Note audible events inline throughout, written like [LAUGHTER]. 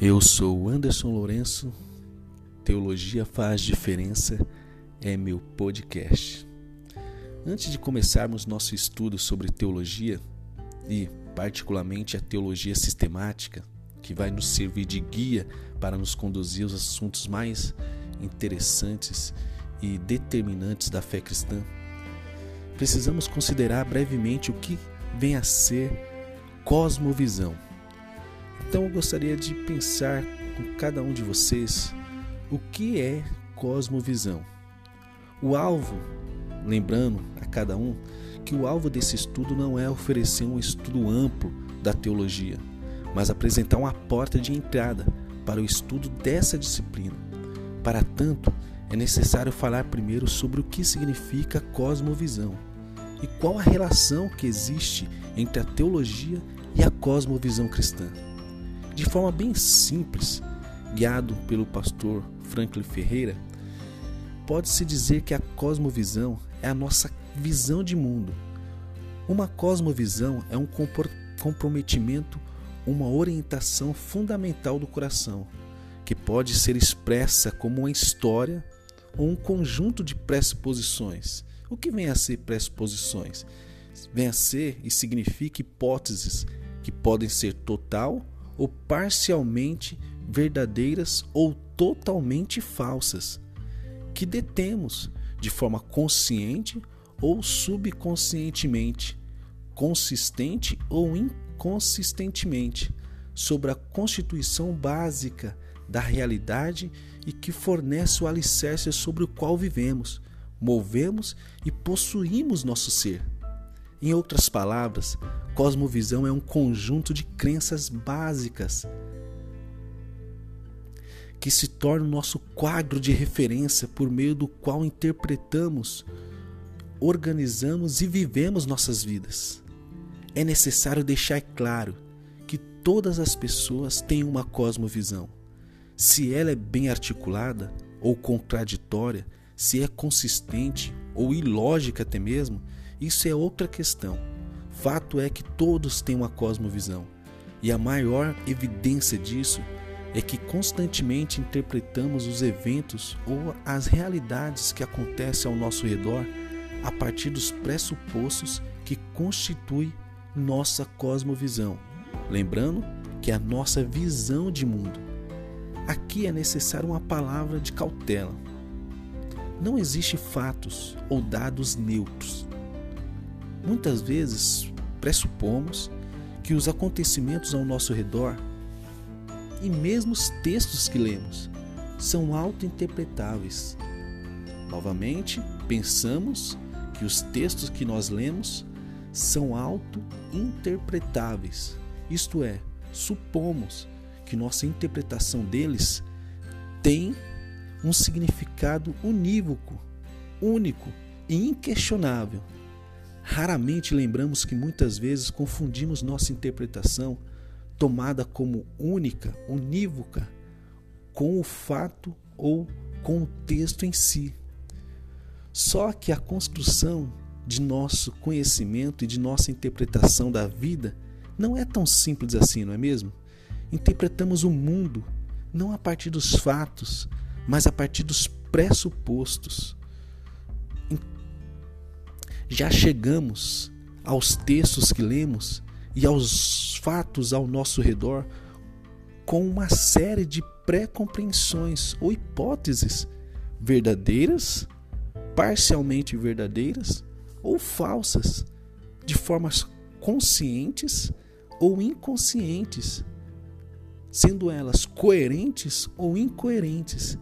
Eu sou Anderson Lourenço, Teologia Faz Diferença. É meu podcast. Antes de começarmos nosso estudo sobre teologia, e particularmente a teologia sistemática, que vai nos servir de guia para nos conduzir aos assuntos mais interessantes e determinantes da fé cristã, precisamos considerar brevemente o que vem a ser cosmovisão então eu gostaria de pensar com cada um de vocês o que é cosmovisão. O alvo, lembrando a cada um que o alvo desse estudo não é oferecer um estudo amplo da teologia, mas apresentar uma porta de entrada para o estudo dessa disciplina. Para tanto, é necessário falar primeiro sobre o que significa cosmovisão e qual a relação que existe entre a teologia e a cosmovisão cristã de forma bem simples, guiado pelo pastor Franklin Ferreira, pode-se dizer que a cosmovisão é a nossa visão de mundo. Uma cosmovisão é um comprometimento, uma orientação fundamental do coração, que pode ser expressa como uma história ou um conjunto de pressuposições. O que vem a ser pressuposições? Vem a ser e significa hipóteses que podem ser total ou parcialmente verdadeiras ou totalmente falsas, que detemos de forma consciente ou subconscientemente, consistente ou inconsistentemente, sobre a constituição básica da realidade e que fornece o alicerce sobre o qual vivemos, movemos e possuímos nosso ser. Em outras palavras, cosmovisão é um conjunto de crenças básicas que se torna o nosso quadro de referência por meio do qual interpretamos, organizamos e vivemos nossas vidas. É necessário deixar claro que todas as pessoas têm uma cosmovisão. Se ela é bem articulada ou contraditória, se é consistente ou ilógica até mesmo, isso é outra questão. Fato é que todos têm uma cosmovisão, e a maior evidência disso é que constantemente interpretamos os eventos ou as realidades que acontecem ao nosso redor a partir dos pressupostos que constituem nossa cosmovisão. Lembrando que é a nossa visão de mundo. Aqui é necessária uma palavra de cautela. Não existem fatos ou dados neutros. Muitas vezes pressupomos que os acontecimentos ao nosso redor e mesmo os textos que lemos são auto-interpretáveis. Novamente, pensamos que os textos que nós lemos são auto-interpretáveis, isto é, supomos que nossa interpretação deles tem um significado unívoco, único e inquestionável. Raramente lembramos que muitas vezes confundimos nossa interpretação, tomada como única, unívoca, com o fato ou com o texto em si. Só que a construção de nosso conhecimento e de nossa interpretação da vida não é tão simples assim, não é mesmo? Interpretamos o mundo não a partir dos fatos, mas a partir dos pressupostos já chegamos aos textos que lemos e aos fatos ao nosso redor com uma série de pré-compreensões ou hipóteses verdadeiras, parcialmente verdadeiras ou falsas, de formas conscientes ou inconscientes, sendo elas coerentes ou incoerentes,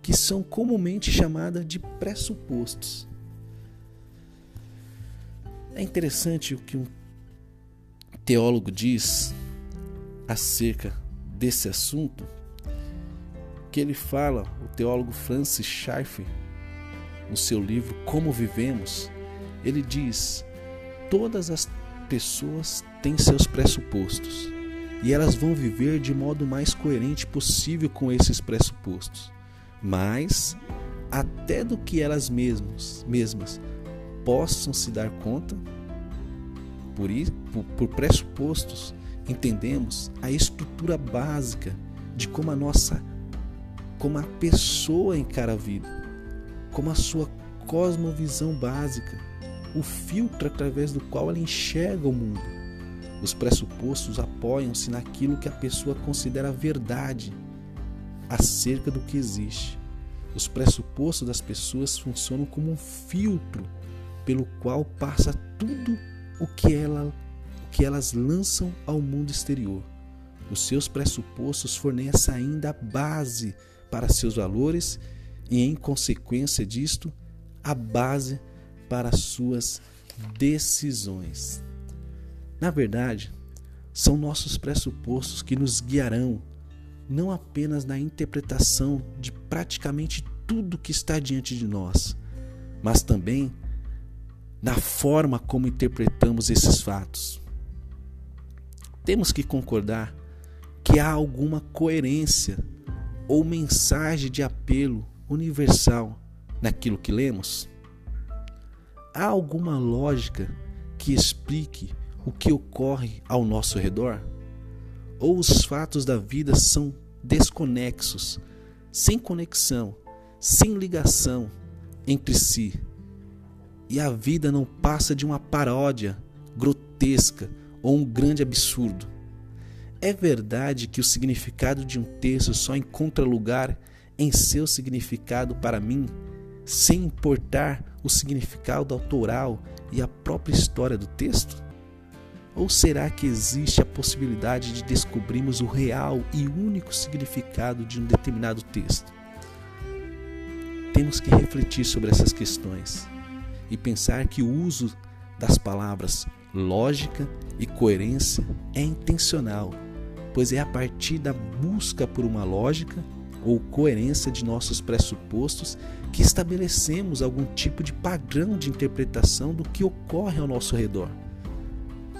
que são comumente chamadas de pressupostos. É interessante o que um teólogo diz acerca desse assunto, que ele fala, o teólogo Francis Schaeffer, no seu livro Como Vivemos, ele diz: todas as pessoas têm seus pressupostos e elas vão viver de modo mais coerente possível com esses pressupostos. Mas até do que elas mesmas, mesmas possam se dar conta, por, por pressupostos, entendemos a estrutura básica de como a nossa, como a pessoa encara a vida, como a sua cosmovisão básica, o filtro através do qual ela enxerga o mundo. Os pressupostos apoiam-se naquilo que a pessoa considera verdade acerca do que existe. Os pressupostos das pessoas funcionam como um filtro pelo qual passa tudo o que, ela, o que elas lançam ao mundo exterior. Os seus pressupostos fornecem ainda a base para seus valores e, em consequência disto, a base para suas decisões. Na verdade, são nossos pressupostos que nos guiarão não apenas na interpretação de praticamente tudo que está diante de nós, mas também na forma como interpretamos esses fatos. Temos que concordar que há alguma coerência ou mensagem de apelo universal naquilo que lemos? Há alguma lógica que explique o que ocorre ao nosso redor? Ou os fatos da vida são desconexos, sem conexão, sem ligação entre si? E a vida não passa de uma paródia grotesca ou um grande absurdo. É verdade que o significado de um texto só encontra lugar em seu significado para mim, sem importar o significado autoral e a própria história do texto? Ou será que existe a possibilidade de descobrirmos o real e único significado de um determinado texto? Temos que refletir sobre essas questões e pensar que o uso das palavras lógica e coerência é intencional, pois é a partir da busca por uma lógica ou coerência de nossos pressupostos que estabelecemos algum tipo de padrão de interpretação do que ocorre ao nosso redor.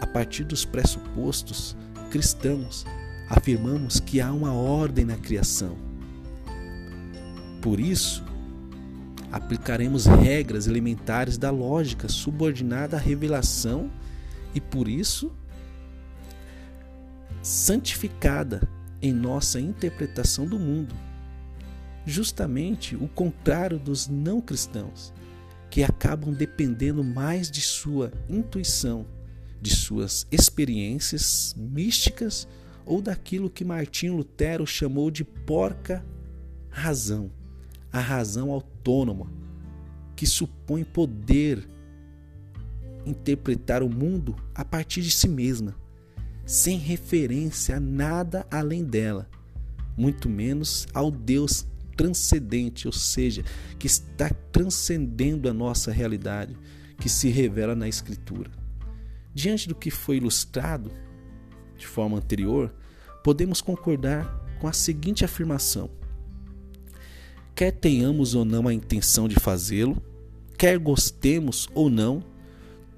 A partir dos pressupostos cristãos, afirmamos que há uma ordem na criação. Por isso, aplicaremos regras elementares da lógica subordinada à revelação e por isso santificada em nossa interpretação do mundo. Justamente o contrário dos não cristãos, que acabam dependendo mais de sua intuição, de suas experiências místicas ou daquilo que Martinho Lutero chamou de porca razão a razão autônoma que supõe poder interpretar o mundo a partir de si mesma, sem referência a nada além dela, muito menos ao Deus transcendente, ou seja, que está transcendendo a nossa realidade, que se revela na Escritura. Diante do que foi ilustrado de forma anterior, podemos concordar com a seguinte afirmação: quer tenhamos ou não a intenção de fazê-lo, quer gostemos ou não,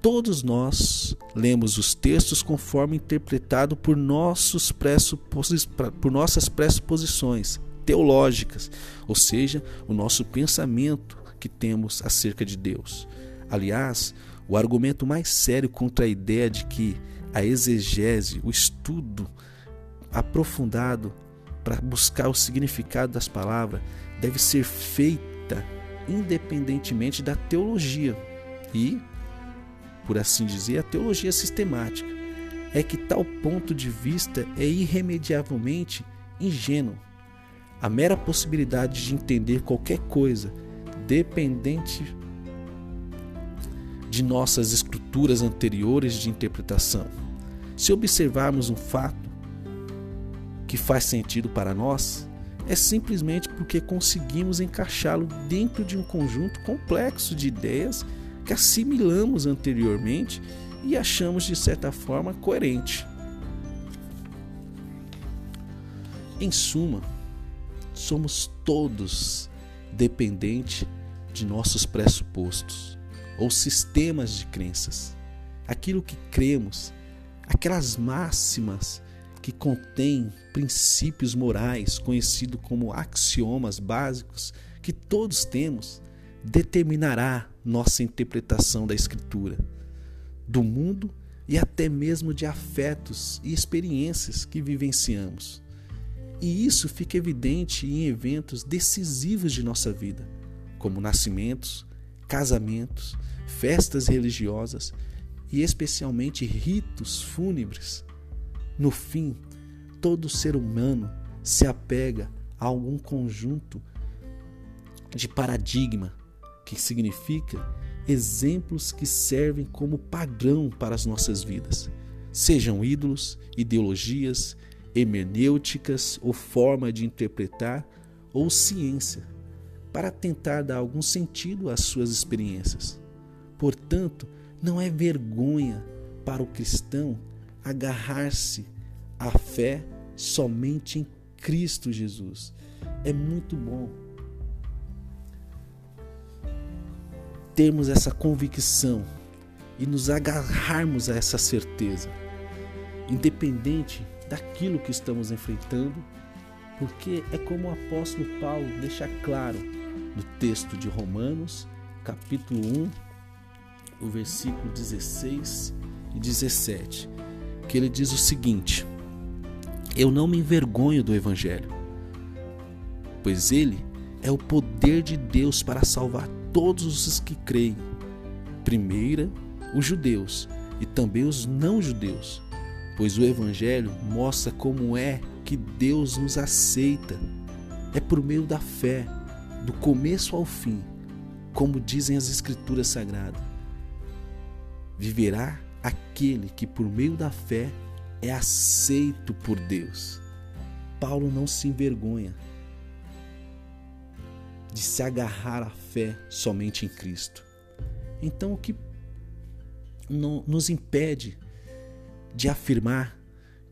todos nós lemos os textos conforme interpretado por, nossos por nossas pressuposições teológicas, ou seja, o nosso pensamento que temos acerca de Deus. Aliás, o argumento mais sério contra a ideia de que a exegese, o estudo aprofundado para buscar o significado das palavras, deve ser feita independentemente da teologia e, por assim dizer, a teologia sistemática. É que tal ponto de vista é irremediavelmente ingênuo. A mera possibilidade de entender qualquer coisa dependente de nossas estruturas anteriores de interpretação. Se observarmos um fato que faz sentido para nós, é simplesmente porque conseguimos encaixá-lo dentro de um conjunto complexo de ideias que assimilamos anteriormente e achamos de certa forma coerente. Em suma, somos todos dependentes de nossos pressupostos ou sistemas de crenças, aquilo que cremos, aquelas máximas que contém princípios morais, conhecido como axiomas básicos, que todos temos, determinará nossa interpretação da Escritura, do mundo e até mesmo de afetos e experiências que vivenciamos. E isso fica evidente em eventos decisivos de nossa vida, como nascimentos, casamentos, festas religiosas e especialmente ritos fúnebres. No fim, todo ser humano se apega a algum conjunto de paradigma, que significa exemplos que servem como padrão para as nossas vidas, sejam ídolos, ideologias, hermenêuticas ou forma de interpretar ou ciência, para tentar dar algum sentido às suas experiências. Portanto, não é vergonha para o cristão agarrar-se à fé somente em Cristo Jesus. É muito bom termos essa convicção e nos agarrarmos a essa certeza, independente daquilo que estamos enfrentando, porque é como o apóstolo Paulo deixa claro no texto de Romanos, capítulo 1, o versículo 16 e 17, que ele diz o seguinte: Eu não me envergonho do evangelho, pois ele é o poder de Deus para salvar todos os que creem. Primeira, os judeus e também os não judeus, pois o evangelho mostra como é que Deus nos aceita. É por meio da fé, do começo ao fim, como dizem as escrituras sagradas. Viverá aquele que por meio da fé é aceito por Deus. Paulo não se envergonha de se agarrar à fé somente em Cristo. Então, o que nos impede de afirmar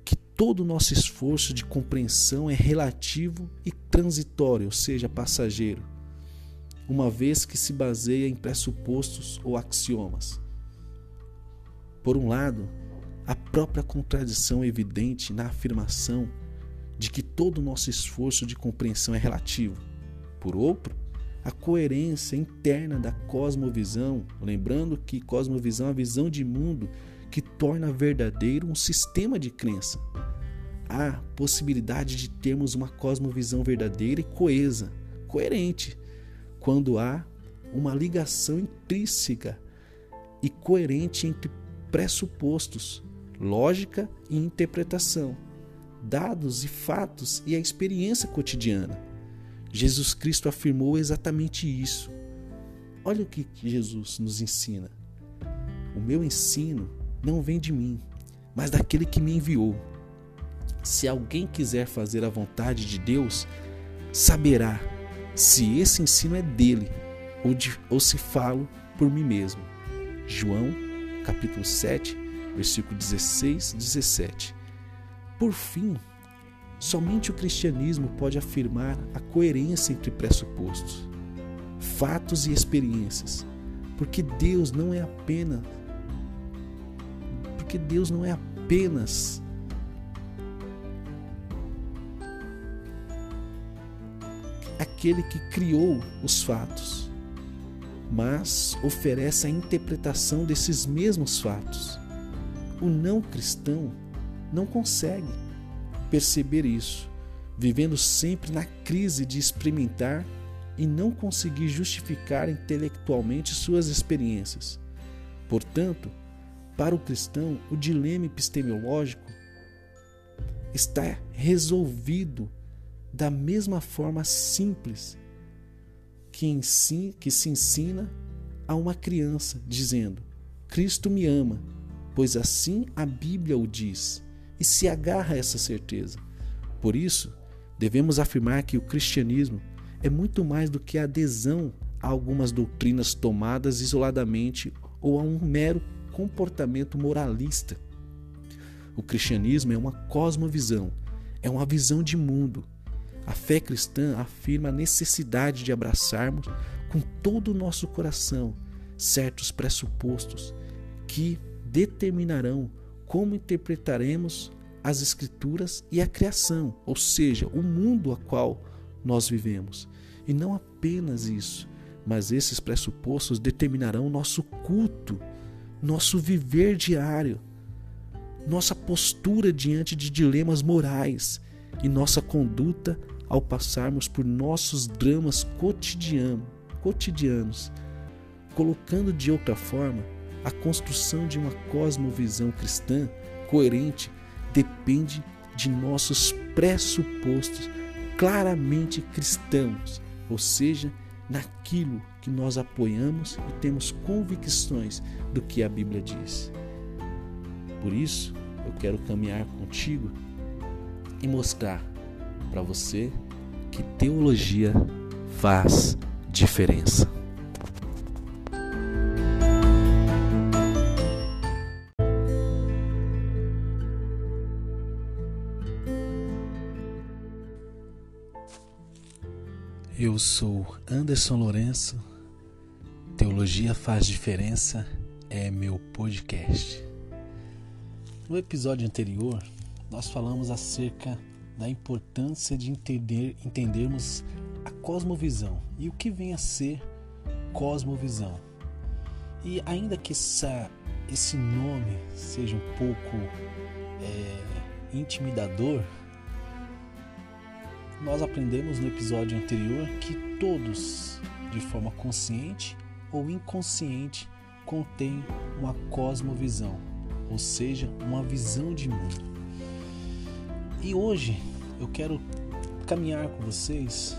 que todo o nosso esforço de compreensão é relativo e transitório, ou seja, passageiro, uma vez que se baseia em pressupostos ou axiomas. Por um lado, a própria contradição evidente na afirmação de que todo o nosso esforço de compreensão é relativo por outro, a coerência interna da cosmovisão, lembrando que cosmovisão é a visão de mundo que torna verdadeiro um sistema de crença. Há possibilidade de termos uma cosmovisão verdadeira e coesa, coerente, quando há uma ligação intrínseca e coerente entre pressupostos, lógica e interpretação, dados e fatos e a experiência cotidiana. Jesus Cristo afirmou exatamente isso. Olha o que Jesus nos ensina. O meu ensino não vem de mim, mas daquele que me enviou. Se alguém quiser fazer a vontade de Deus, saberá se esse ensino é dele ou, de, ou se falo por mim mesmo. João, capítulo 7, versículo 16 17. Por fim, Somente o cristianismo pode afirmar a coerência entre pressupostos, fatos e experiências, porque Deus não é apenas porque Deus não é apenas aquele que criou os fatos, mas oferece a interpretação desses mesmos fatos. O não cristão não consegue perceber isso, vivendo sempre na crise de experimentar e não conseguir justificar intelectualmente suas experiências. Portanto, para o cristão, o dilema epistemológico está resolvido da mesma forma simples que, que se ensina a uma criança, dizendo: Cristo me ama, pois assim a Bíblia o diz e se agarra a essa certeza. Por isso, devemos afirmar que o cristianismo é muito mais do que a adesão a algumas doutrinas tomadas isoladamente ou a um mero comportamento moralista. O cristianismo é uma cosmovisão, é uma visão de mundo. A fé cristã afirma a necessidade de abraçarmos com todo o nosso coração certos pressupostos que determinarão como interpretaremos as Escrituras e a criação, ou seja, o mundo a qual nós vivemos. E não apenas isso, mas esses pressupostos determinarão nosso culto, nosso viver diário, nossa postura diante de dilemas morais e nossa conduta ao passarmos por nossos dramas cotidiano, cotidianos, colocando de outra forma, a construção de uma cosmovisão cristã coerente depende de nossos pressupostos claramente cristãos, ou seja, naquilo que nós apoiamos e temos convicções do que a Bíblia diz. Por isso, eu quero caminhar contigo e mostrar para você que teologia faz diferença. Eu sou Anderson Lourenço. Teologia faz diferença é meu podcast. No episódio anterior, nós falamos acerca da importância de entender, entendermos a cosmovisão e o que vem a ser cosmovisão. E ainda que essa, esse nome seja um pouco é, intimidador, nós aprendemos no episódio anterior que todos, de forma consciente ou inconsciente, contêm uma cosmovisão, ou seja, uma visão de mundo. E hoje eu quero caminhar com vocês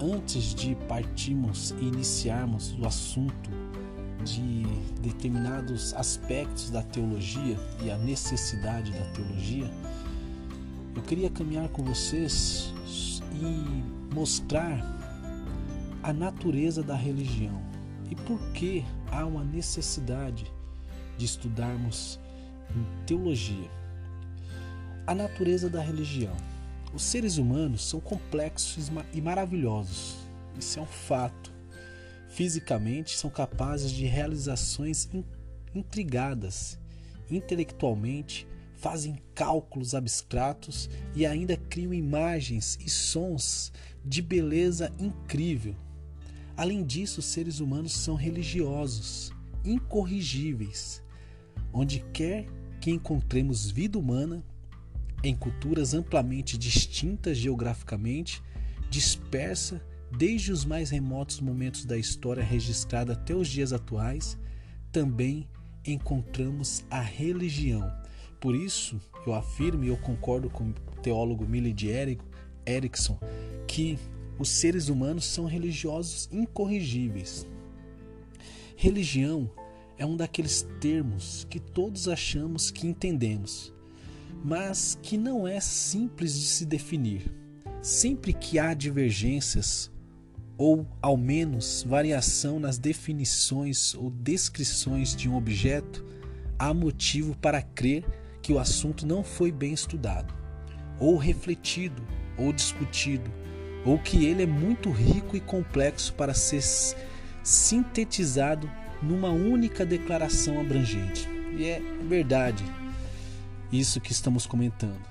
antes de partirmos e iniciarmos o assunto de determinados aspectos da teologia e a necessidade da teologia eu queria caminhar com vocês e mostrar a natureza da religião e por que há uma necessidade de estudarmos teologia. A natureza da religião. Os seres humanos são complexos e maravilhosos. Isso é um fato. Fisicamente são capazes de realizações intrigadas, intelectualmente fazem cálculos abstratos e ainda criam imagens e sons de beleza incrível. Além disso, os seres humanos são religiosos, incorrigíveis. Onde quer que encontremos vida humana, em culturas amplamente distintas geograficamente, dispersa desde os mais remotos momentos da história registrada até os dias atuais, também encontramos a religião por isso, eu afirmo e eu concordo com o teólogo Millie Erickson que os seres humanos são religiosos incorrigíveis. Religião é um daqueles termos que todos achamos que entendemos, mas que não é simples de se definir. Sempre que há divergências ou ao menos variação nas definições ou descrições de um objeto, há motivo para crer que o assunto não foi bem estudado, ou refletido, ou discutido, ou que ele é muito rico e complexo para ser sintetizado numa única declaração abrangente. E é verdade isso que estamos comentando.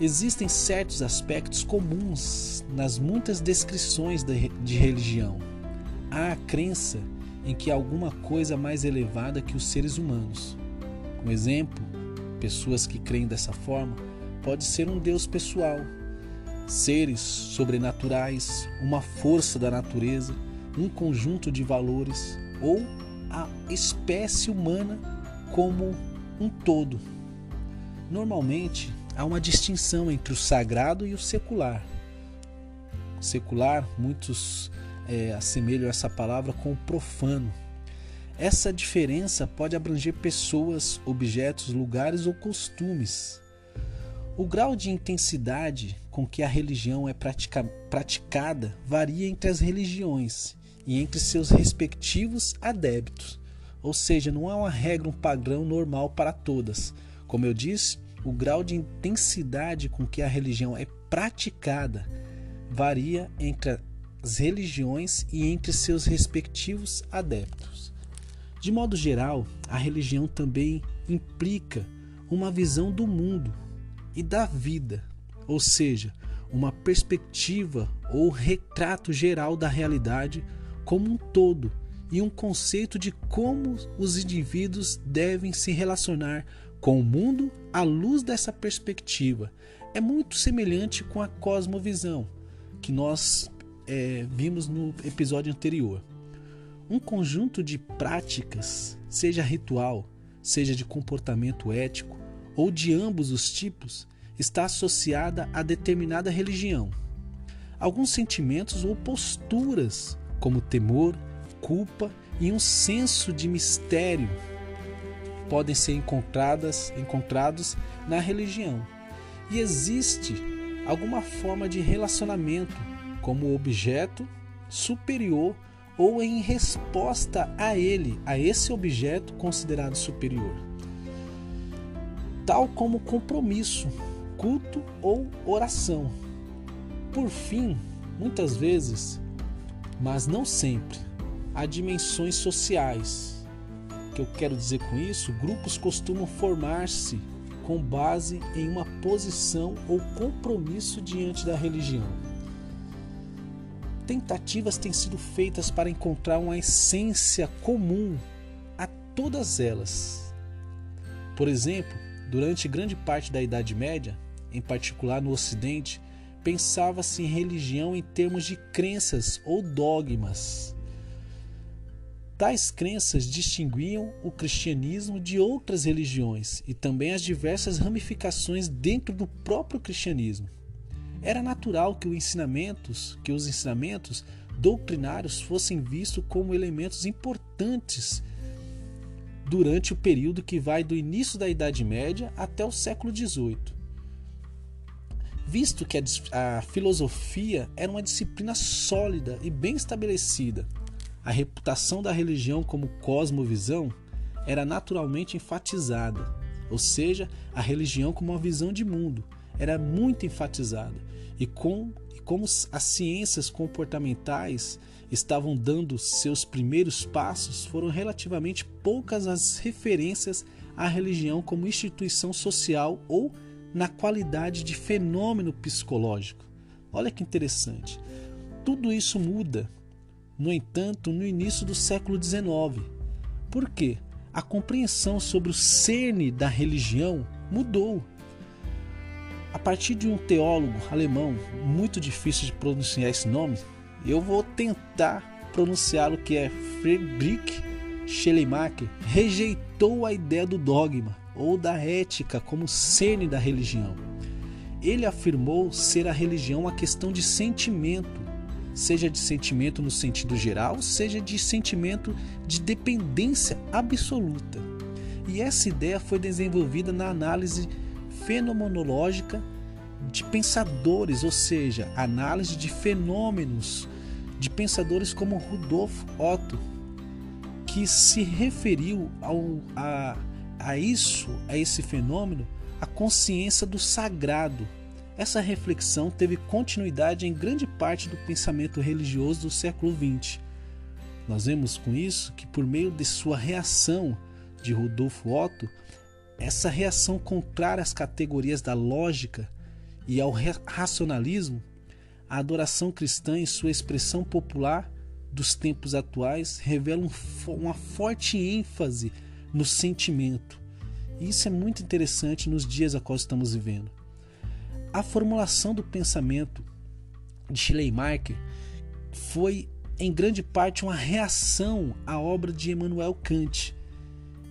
Existem certos aspectos comuns nas muitas descrições de religião. Há a crença em que há alguma coisa mais elevada que os seres humanos. Um exemplo pessoas que creem dessa forma, pode ser um Deus pessoal, seres sobrenaturais, uma força da natureza, um conjunto de valores ou a espécie humana como um todo. Normalmente há uma distinção entre o sagrado e o secular. Secular, muitos é, assemelham essa palavra com o profano, essa diferença pode abranger pessoas, objetos, lugares ou costumes. O grau de intensidade com que a religião é pratica praticada varia entre as religiões e entre seus respectivos adeptos. Ou seja, não há uma regra, um padrão normal para todas. Como eu disse, o grau de intensidade com que a religião é praticada varia entre as religiões e entre seus respectivos adeptos. De modo geral, a religião também implica uma visão do mundo e da vida, ou seja, uma perspectiva ou retrato geral da realidade como um todo e um conceito de como os indivíduos devem se relacionar com o mundo à luz dessa perspectiva. é muito semelhante com a cosmovisão que nós é, vimos no episódio anterior. Um conjunto de práticas, seja ritual, seja de comportamento ético ou de ambos os tipos, está associada a determinada religião. Alguns sentimentos ou posturas, como temor, culpa e um senso de mistério, podem ser encontradas, encontrados na religião. E existe alguma forma de relacionamento como objeto superior ou em resposta a ele, a esse objeto considerado superior. Tal como compromisso, culto ou oração. Por fim, muitas vezes, mas não sempre, há dimensões sociais. Que eu quero dizer com isso? Grupos costumam formar-se com base em uma posição ou compromisso diante da religião. Tentativas têm sido feitas para encontrar uma essência comum a todas elas. Por exemplo, durante grande parte da Idade Média, em particular no Ocidente, pensava-se em religião em termos de crenças ou dogmas. Tais crenças distinguiam o cristianismo de outras religiões e também as diversas ramificações dentro do próprio cristianismo. Era natural que, os ensinamentos, que os ensinamentos doutrinários fossem vistos como elementos importantes durante o período que vai do início da Idade Média até o século XVIII. Visto que a, a filosofia era uma disciplina sólida e bem estabelecida, a reputação da religião como cosmovisão era naturalmente enfatizada, ou seja, a religião como uma visão de mundo era muito enfatizada. E, com, e como as ciências comportamentais estavam dando seus primeiros passos, foram relativamente poucas as referências à religião como instituição social ou na qualidade de fenômeno psicológico. Olha que interessante. Tudo isso muda no entanto, no início do século XIX. Por quê? A compreensão sobre o cerne da religião mudou. A partir de um teólogo alemão muito difícil de pronunciar esse nome, eu vou tentar pronunciá-lo que é Friedrich Schleiermacher, rejeitou a ideia do dogma ou da ética como cerne da religião. Ele afirmou ser a religião uma questão de sentimento seja de sentimento no sentido geral, seja de sentimento de dependência absoluta. E essa ideia foi desenvolvida na análise fenomenológica de pensadores, ou seja, análise de fenômenos de pensadores como Rudolf Otto, que se referiu ao, a, a isso, a esse fenômeno, a consciência do sagrado, essa reflexão teve continuidade em grande parte do pensamento religioso do século XX. Nós vemos com isso que, por meio de sua reação de Rodolfo Otto, essa reação contrária às categorias da lógica e ao racionalismo, a adoração cristã em sua expressão popular dos tempos atuais revela um, uma forte ênfase no sentimento. E isso é muito interessante nos dias a qual estamos vivendo. A formulação do pensamento de Schleiermacher foi em grande parte uma reação à obra de Emmanuel Kant.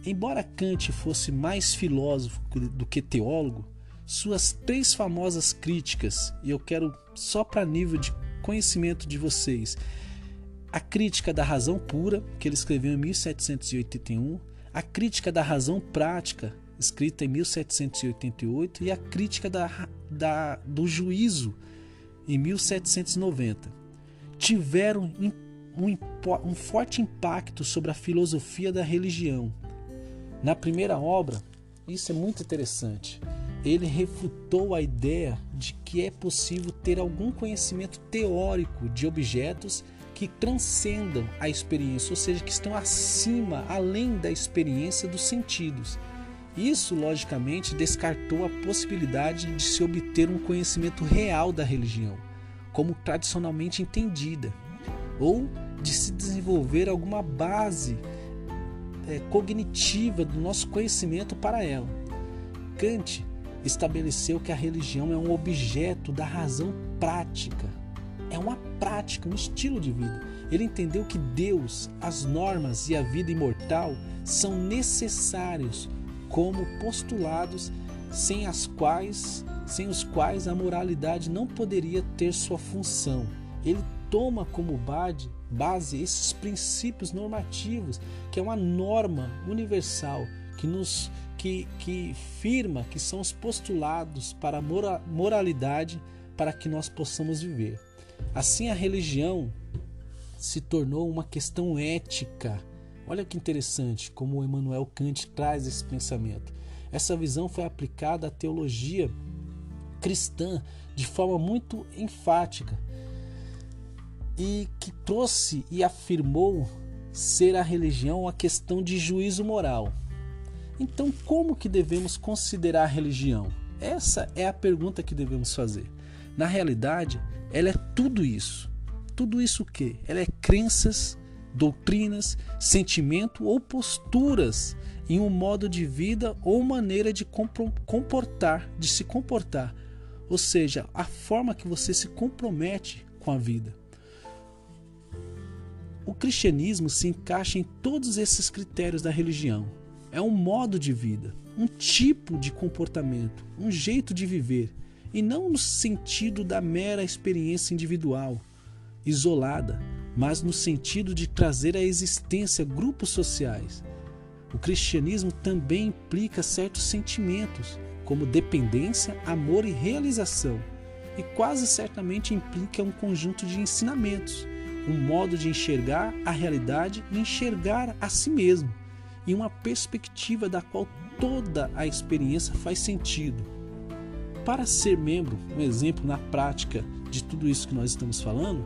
Embora Kant fosse mais filósofo do que teólogo, suas três famosas críticas, e eu quero só para nível de conhecimento de vocês, a crítica da razão pura, que ele escreveu em 1781, a crítica da razão prática, escrita em 1788, e a Crítica da, da, do Juízo, em 1790, tiveram um, um forte impacto sobre a filosofia da religião. Na primeira obra, isso é muito interessante. Ele refutou a ideia de que é possível ter algum conhecimento teórico de objetos que transcendam a experiência, ou seja, que estão acima, além da experiência dos sentidos. Isso, logicamente, descartou a possibilidade de se obter um conhecimento real da religião, como tradicionalmente entendida, ou de se desenvolver alguma base é, cognitiva do nosso conhecimento para ela. Kant estabeleceu que a religião é um objeto da razão prática. É uma prática, um estilo de vida. Ele entendeu que Deus, as normas e a vida imortal são necessários como postulados sem as quais, sem os quais a moralidade não poderia ter sua função. Ele toma como base, base esses princípios normativos, que é uma norma universal que nos que, que firma que são os postulados para a moralidade para que nós possamos viver. Assim, a religião se tornou uma questão ética. Olha que interessante como Emmanuel Kant traz esse pensamento. Essa visão foi aplicada à teologia cristã de forma muito enfática e que trouxe e afirmou ser a religião uma questão de juízo moral. Então, como que devemos considerar a religião? Essa é a pergunta que devemos fazer. Na realidade, ela é tudo isso. Tudo isso o quê? Ela é crenças, doutrinas, sentimento ou posturas em um modo de vida ou maneira de comportar, de se comportar. Ou seja, a forma que você se compromete com a vida. O cristianismo se encaixa em todos esses critérios da religião é um modo de vida, um tipo de comportamento, um jeito de viver, e não no sentido da mera experiência individual, isolada, mas no sentido de trazer à existência grupos sociais. O cristianismo também implica certos sentimentos, como dependência, amor e realização, e quase certamente implica um conjunto de ensinamentos, um modo de enxergar a realidade e enxergar a si mesmo e uma perspectiva da qual toda a experiência faz sentido. Para ser membro, um exemplo na prática de tudo isso que nós estamos falando,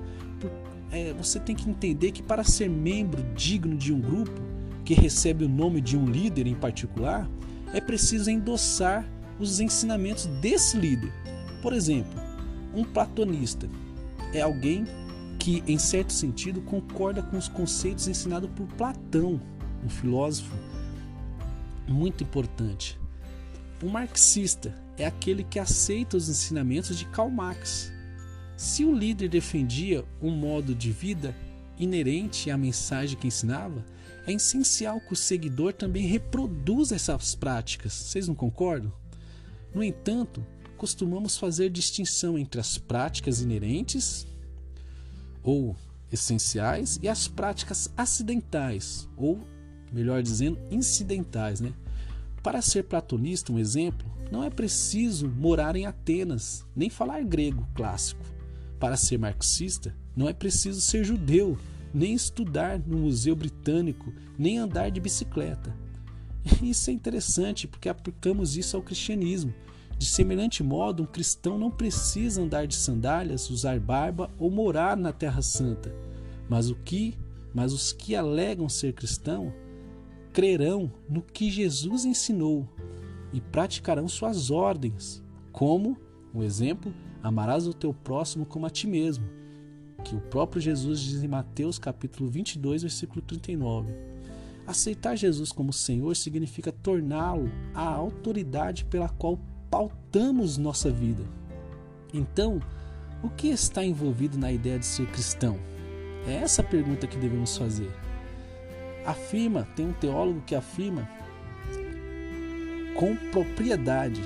é, você tem que entender que para ser membro digno de um grupo que recebe o nome de um líder em particular, é preciso endossar os ensinamentos desse líder. Por exemplo, um platonista é alguém que, em certo sentido, concorda com os conceitos ensinados por Platão um filósofo muito importante. O marxista é aquele que aceita os ensinamentos de Karl Marx. Se o líder defendia um modo de vida inerente à mensagem que ensinava, é essencial que o seguidor também reproduza essas práticas. Vocês não concordam? No entanto, costumamos fazer distinção entre as práticas inerentes ou essenciais e as práticas acidentais ou melhor dizendo, incidentais. Né? Para ser platonista, um exemplo, não é preciso morar em Atenas, nem falar grego clássico. Para ser marxista, não é preciso ser judeu, nem estudar no Museu Britânico, nem andar de bicicleta. [LAUGHS] Isso é interessante porque aplicamos isso ao cristianismo. De semelhante modo, um cristão não precisa andar de sandálias, usar barba ou morar na Terra Santa. Mas o que, mas os que alegam ser cristão crerão no que Jesus ensinou e praticarão suas ordens, como, um exemplo, amarás o teu próximo como a ti mesmo, que o próprio Jesus diz em Mateus capítulo 22, versículo 39. Aceitar Jesus como Senhor significa torná-lo a autoridade pela qual pautamos nossa vida. Então, o que está envolvido na ideia de ser cristão? É essa a pergunta que devemos fazer afirma, tem um teólogo que afirma com propriedade,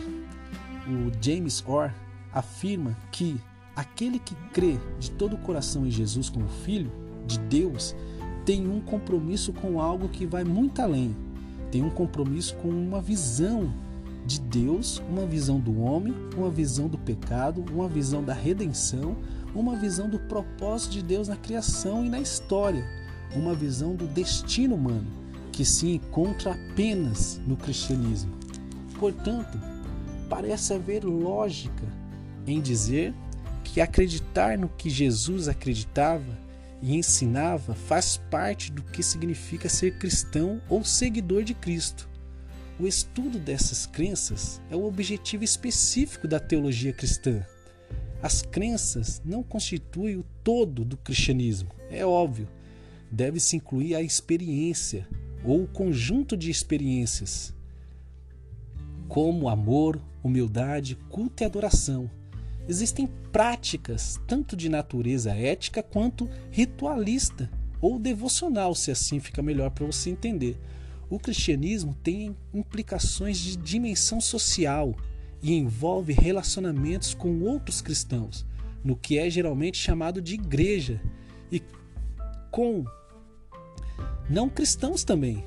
o James Orr afirma que aquele que crê de todo o coração em Jesus como Filho de Deus tem um compromisso com algo que vai muito além. Tem um compromisso com uma visão de Deus, uma visão do homem, uma visão do pecado, uma visão da redenção, uma visão do propósito de Deus na criação e na história uma visão do destino humano que se encontra apenas no cristianismo. Portanto, parece haver lógica em dizer que acreditar no que Jesus acreditava e ensinava faz parte do que significa ser cristão ou seguidor de Cristo. O estudo dessas crenças é o objetivo específico da teologia cristã. As crenças não constituem o todo do cristianismo, é óbvio, deve-se incluir a experiência ou o conjunto de experiências como amor, humildade, culto e adoração. Existem práticas tanto de natureza ética quanto ritualista ou devocional, se assim fica melhor para você entender. O cristianismo tem implicações de dimensão social e envolve relacionamentos com outros cristãos, no que é geralmente chamado de igreja, e com não cristãos também,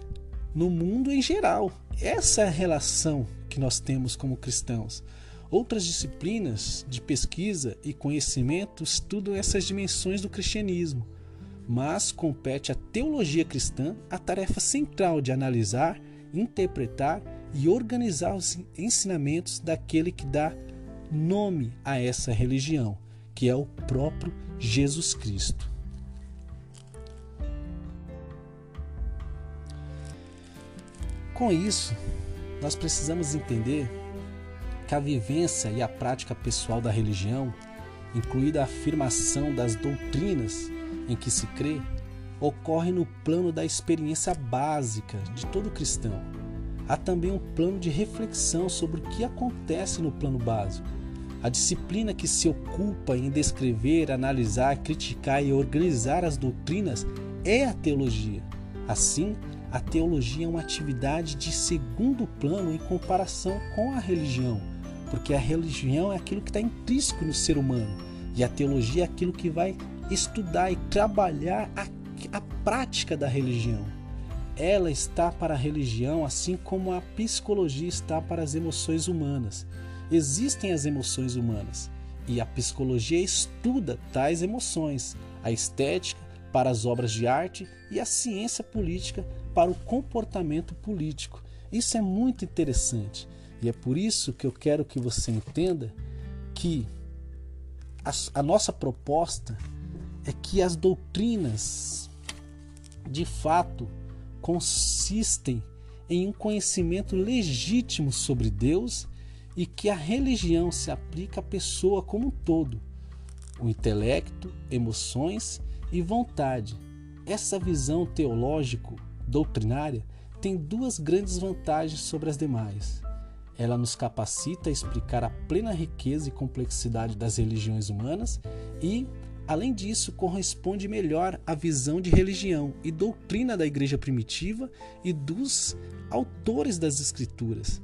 no mundo em geral. Essa relação que nós temos como cristãos. Outras disciplinas de pesquisa e conhecimento estudam essas dimensões do cristianismo, mas compete à teologia cristã a tarefa central de analisar, interpretar e organizar os ensinamentos daquele que dá nome a essa religião, que é o próprio Jesus Cristo. Com isso, nós precisamos entender que a vivência e a prática pessoal da religião, incluída a afirmação das doutrinas em que se crê, ocorre no plano da experiência básica de todo cristão. Há também um plano de reflexão sobre o que acontece no plano básico. A disciplina que se ocupa em descrever, analisar, criticar e organizar as doutrinas é a teologia. Assim, a teologia é uma atividade de segundo plano em comparação com a religião porque a religião é aquilo que está intrínseco no ser humano e a teologia é aquilo que vai estudar e trabalhar a, a prática da religião. Ela está para a religião assim como a psicologia está para as emoções humanas. Existem as emoções humanas e a psicologia estuda tais emoções, a estética para as obras de arte e a ciência política para o comportamento político. Isso é muito interessante. E é por isso que eu quero que você entenda que a, a nossa proposta é que as doutrinas, de fato, consistem em um conhecimento legítimo sobre Deus e que a religião se aplica à pessoa como um todo, o intelecto, emoções e vontade. Essa visão teológico-doutrinária tem duas grandes vantagens sobre as demais. Ela nos capacita a explicar a plena riqueza e complexidade das religiões humanas e, além disso, corresponde melhor à visão de religião e doutrina da igreja primitiva e dos autores das Escrituras.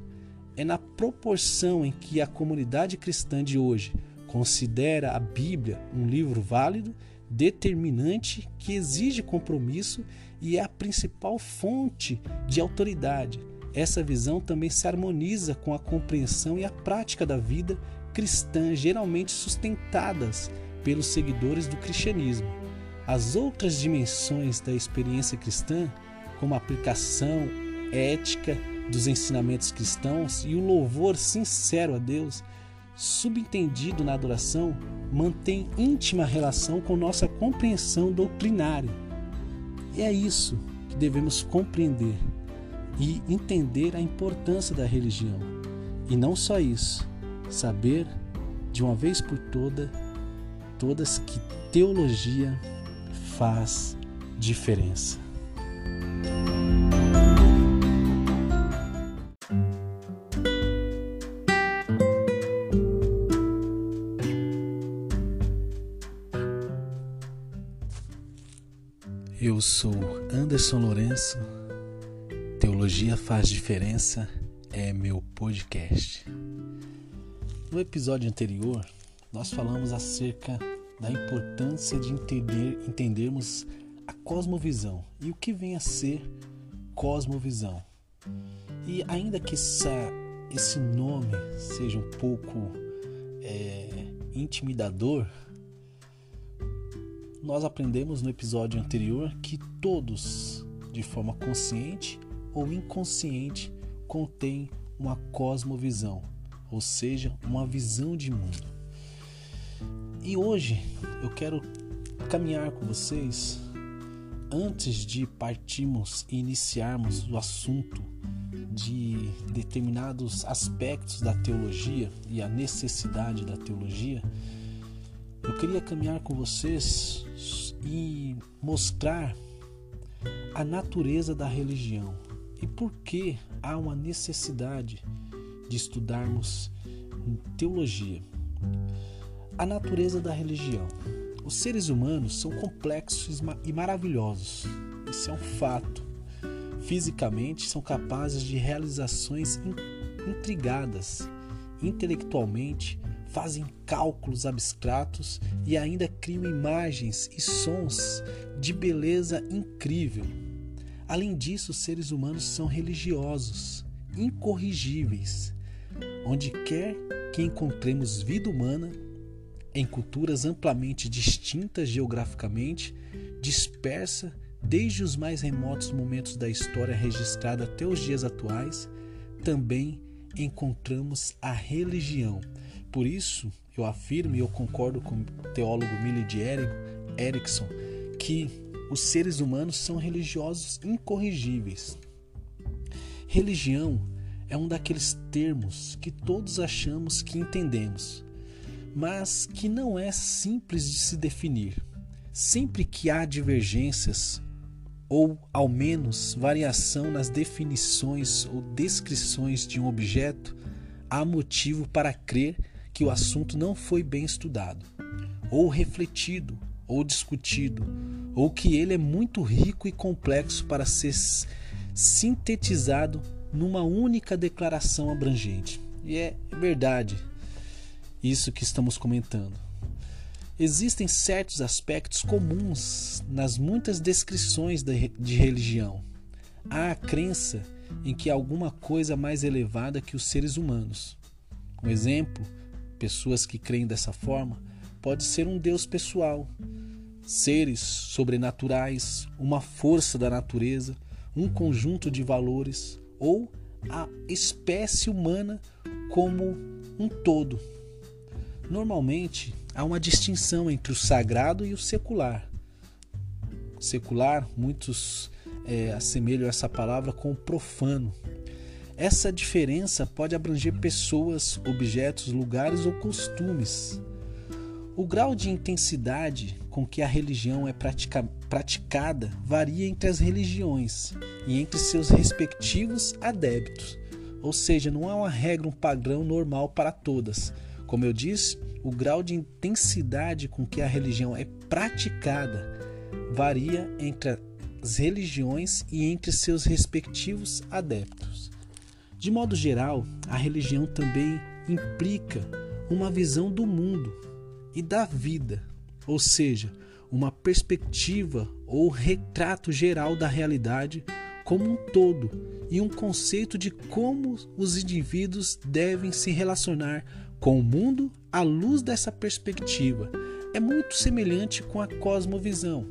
É na proporção em que a comunidade cristã de hoje considera a Bíblia um livro válido, determinante, que exige compromisso e é a principal fonte de autoridade essa visão também se harmoniza com a compreensão e a prática da vida cristã, geralmente sustentadas pelos seguidores do cristianismo. As outras dimensões da experiência cristã, como a aplicação ética dos ensinamentos cristãos e o louvor sincero a Deus, subentendido na adoração, mantém íntima relação com nossa compreensão doutrinária. É isso que devemos compreender e entender a importância da religião. E não só isso, saber de uma vez por toda todas que teologia faz diferença. Sou Anderson Lourenço Teologia Faz Diferença é meu podcast. No episódio anterior, nós falamos acerca da importância de entender, entendermos a cosmovisão e o que vem a ser cosmovisão. E ainda que essa, esse nome seja um pouco é, intimidador, nós aprendemos no episódio anterior que todos, de forma consciente ou inconsciente contém uma cosmovisão, ou seja, uma visão de mundo. E hoje eu quero caminhar com vocês antes de partirmos e iniciarmos o assunto de determinados aspectos da teologia e a necessidade da teologia, eu queria caminhar com vocês e mostrar a natureza da religião, e por que há uma necessidade de estudarmos teologia. A natureza da religião. Os seres humanos são complexos e maravilhosos. Isso é um fato. Fisicamente, são capazes de realizações intrigadas. Intelectualmente, fazem cálculos abstratos e ainda criam imagens e sons de beleza incrível. Além disso, os seres humanos são religiosos, incorrigíveis. Onde quer que encontremos vida humana, em culturas amplamente distintas geograficamente, dispersa desde os mais remotos momentos da história registrada até os dias atuais, também encontramos a religião. Por isso, eu afirmo e eu concordo com o teólogo Millie de Erickson que os seres humanos são religiosos incorrigíveis. Religião é um daqueles termos que todos achamos que entendemos, mas que não é simples de se definir. Sempre que há divergências ou ao menos variação nas definições ou descrições de um objeto, há motivo para crer que o assunto não foi bem estudado, ou refletido, ou discutido, ou que ele é muito rico e complexo para ser sintetizado numa única declaração abrangente. E é verdade isso que estamos comentando. Existem certos aspectos comuns nas muitas descrições de religião. Há a crença em que há alguma coisa mais elevada que os seres humanos. Um exemplo, pessoas que creem dessa forma, pode ser um Deus pessoal, seres sobrenaturais, uma força da natureza, um conjunto de valores ou a espécie humana como um todo. Normalmente, há uma distinção entre o sagrado e o secular. Secular, muitos é, assemelham essa palavra com profano. Essa diferença pode abranger pessoas, objetos, lugares ou costumes. O grau de intensidade com que a religião é pratica praticada varia entre as religiões e entre seus respectivos adeptos. Ou seja, não há uma regra, um padrão normal para todas. Como eu disse, o grau de intensidade com que a religião é praticada varia entre as religiões e entre seus respectivos adeptos. De modo geral, a religião também implica uma visão do mundo e da vida, ou seja, uma perspectiva ou retrato geral da realidade como um todo e um conceito de como os indivíduos devem se relacionar com o mundo à luz dessa perspectiva. É muito semelhante com a cosmovisão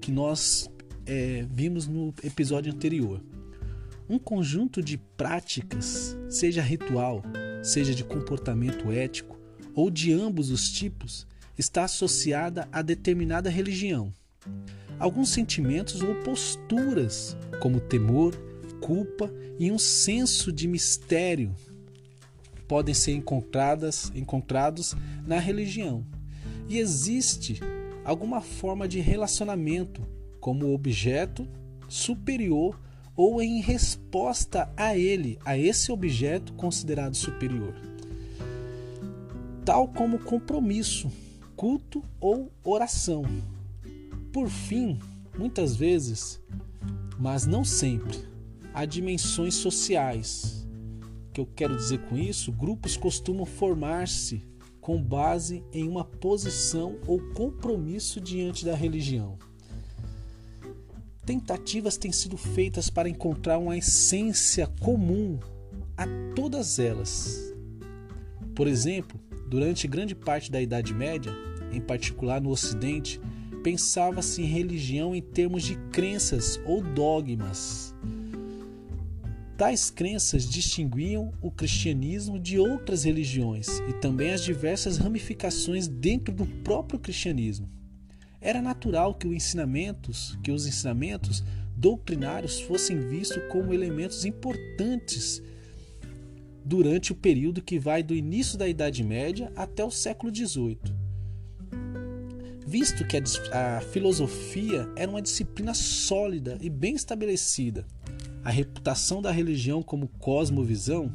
que nós é, vimos no episódio anterior. Um conjunto de práticas, seja ritual, seja de comportamento ético ou de ambos os tipos, está associada a determinada religião. Alguns sentimentos ou posturas, como temor, culpa e um senso de mistério, podem ser encontradas, encontrados na religião. E existe alguma forma de relacionamento como objeto superior ou em resposta a ele, a esse objeto considerado superior. Tal como compromisso, culto ou oração. Por fim, muitas vezes, mas não sempre, há dimensões sociais. O que eu quero dizer com isso? Grupos costumam formar-se com base em uma posição ou compromisso diante da religião. Tentativas têm sido feitas para encontrar uma essência comum a todas elas. Por exemplo, durante grande parte da Idade Média, em particular no Ocidente, pensava-se em religião em termos de crenças ou dogmas. Tais crenças distinguiam o cristianismo de outras religiões e também as diversas ramificações dentro do próprio cristianismo. Era natural que os ensinamentos, que os ensinamentos doutrinários fossem vistos como elementos importantes durante o período que vai do início da Idade Média até o século XVIII visto que a, a filosofia era uma disciplina sólida e bem estabelecida. A reputação da religião como cosmovisão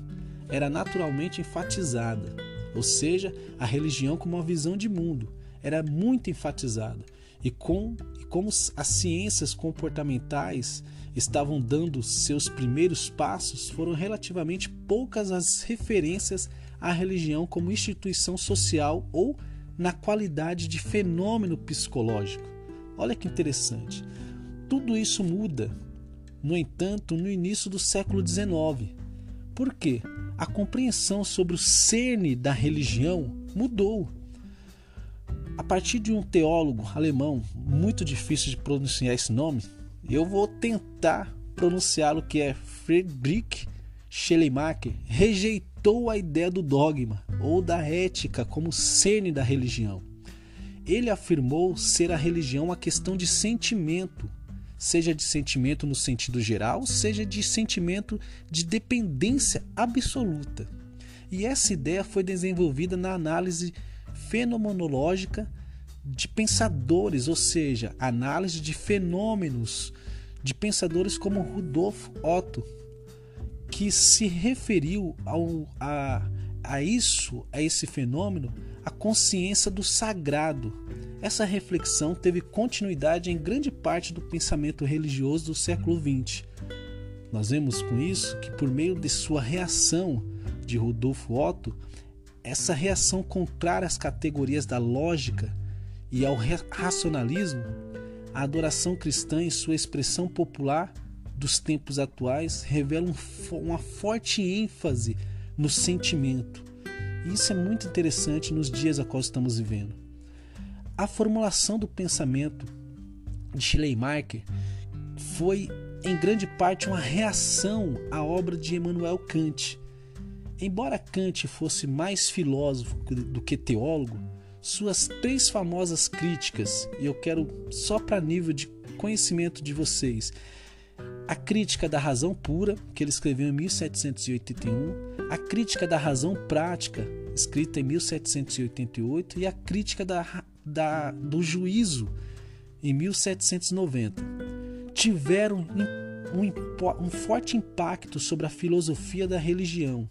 era naturalmente enfatizada, ou seja, a religião como uma visão de mundo era muito enfatizada. E, com, e como as ciências comportamentais estavam dando seus primeiros passos, foram relativamente poucas as referências à religião como instituição social ou na qualidade de fenômeno psicológico. Olha que interessante. Tudo isso muda, no entanto, no início do século XIX. Por quê? A compreensão sobre o cerne da religião mudou. A partir de um teólogo alemão muito difícil de pronunciar esse nome, eu vou tentar pronunciá-lo que é Friedrich Schleiermacher, rejeitou a ideia do dogma ou da ética como cerne da religião. Ele afirmou ser a religião uma questão de sentimento, seja de sentimento no sentido geral, seja de sentimento de dependência absoluta. E essa ideia foi desenvolvida na análise fenomenológica de pensadores, ou seja, análise de fenômenos de pensadores como Rudolf Otto, que se referiu ao, a, a isso, a esse fenômeno, a consciência do sagrado. Essa reflexão teve continuidade em grande parte do pensamento religioso do século XX. Nós vemos com isso que, por meio de sua reação de Rudolf Otto, essa reação contrária às categorias da lógica e ao racionalismo, a adoração cristã, em sua expressão popular dos tempos atuais, revela um, uma forte ênfase no sentimento. E isso é muito interessante nos dias a qual estamos vivendo. A formulação do pensamento de Schleiermacher foi em grande parte uma reação à obra de Emmanuel Kant. Embora Kant fosse mais filósofo do que teólogo, suas três famosas críticas, e eu quero só para nível de conhecimento de vocês. A crítica da razão pura, que ele escreveu em 1781, a crítica da razão prática, escrita em 1788, e a crítica da, da, do juízo, em 1790. Tiveram um, um forte impacto sobre a filosofia da religião.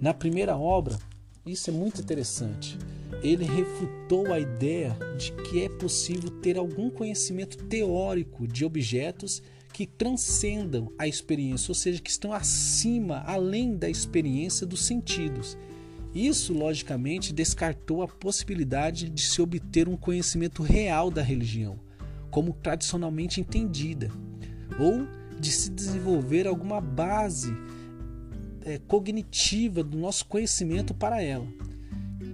Na primeira obra, isso é muito interessante ele refutou a ideia de que é possível ter algum conhecimento teórico de objetos que transcendam a experiência, ou seja, que estão acima, além da experiência dos sentidos. Isso, logicamente, descartou a possibilidade de se obter um conhecimento real da religião, como tradicionalmente entendida, ou de se desenvolver alguma base é, cognitiva do nosso conhecimento para ela.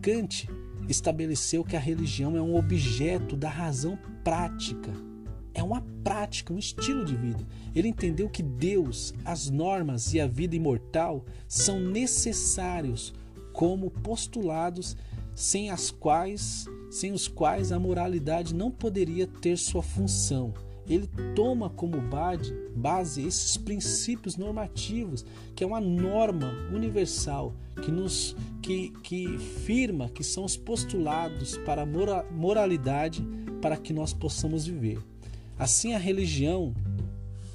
Kant estabeleceu que a religião é um objeto da razão prática. É uma prática, um estilo de vida. Ele entendeu que Deus, as normas e a vida imortal são necessários como postulados sem as quais, sem os quais a moralidade não poderia ter sua função ele toma como base esses princípios normativos, que é uma norma universal que nos que, que firma que são os postulados para a moralidade para que nós possamos viver. Assim a religião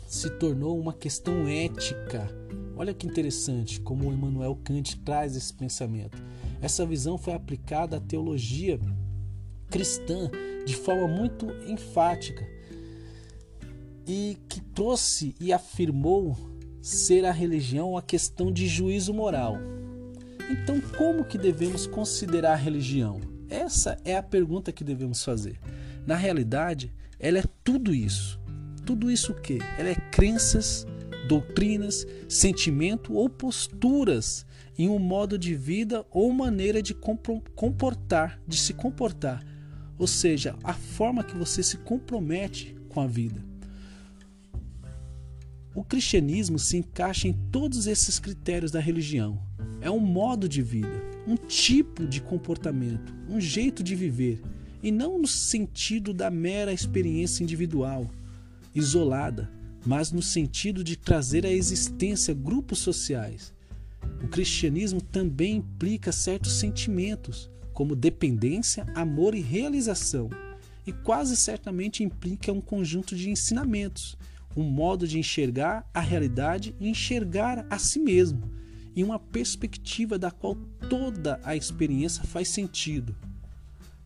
se tornou uma questão ética. Olha que interessante como o Emmanuel Kant traz esse pensamento. Essa visão foi aplicada à teologia cristã de forma muito enfática e que trouxe e afirmou ser a religião uma questão de juízo moral. Então, como que devemos considerar a religião? Essa é a pergunta que devemos fazer. Na realidade, ela é tudo isso. Tudo isso o quê? Ela é crenças, doutrinas, sentimento ou posturas em um modo de vida ou maneira de comportar, de se comportar. Ou seja, a forma que você se compromete com a vida. O cristianismo se encaixa em todos esses critérios da religião. É um modo de vida, um tipo de comportamento, um jeito de viver, e não no sentido da mera experiência individual, isolada, mas no sentido de trazer à existência grupos sociais. O cristianismo também implica certos sentimentos, como dependência, amor e realização, e quase certamente implica um conjunto de ensinamentos um modo de enxergar a realidade e enxergar a si mesmo. em uma perspectiva da qual toda a experiência faz sentido.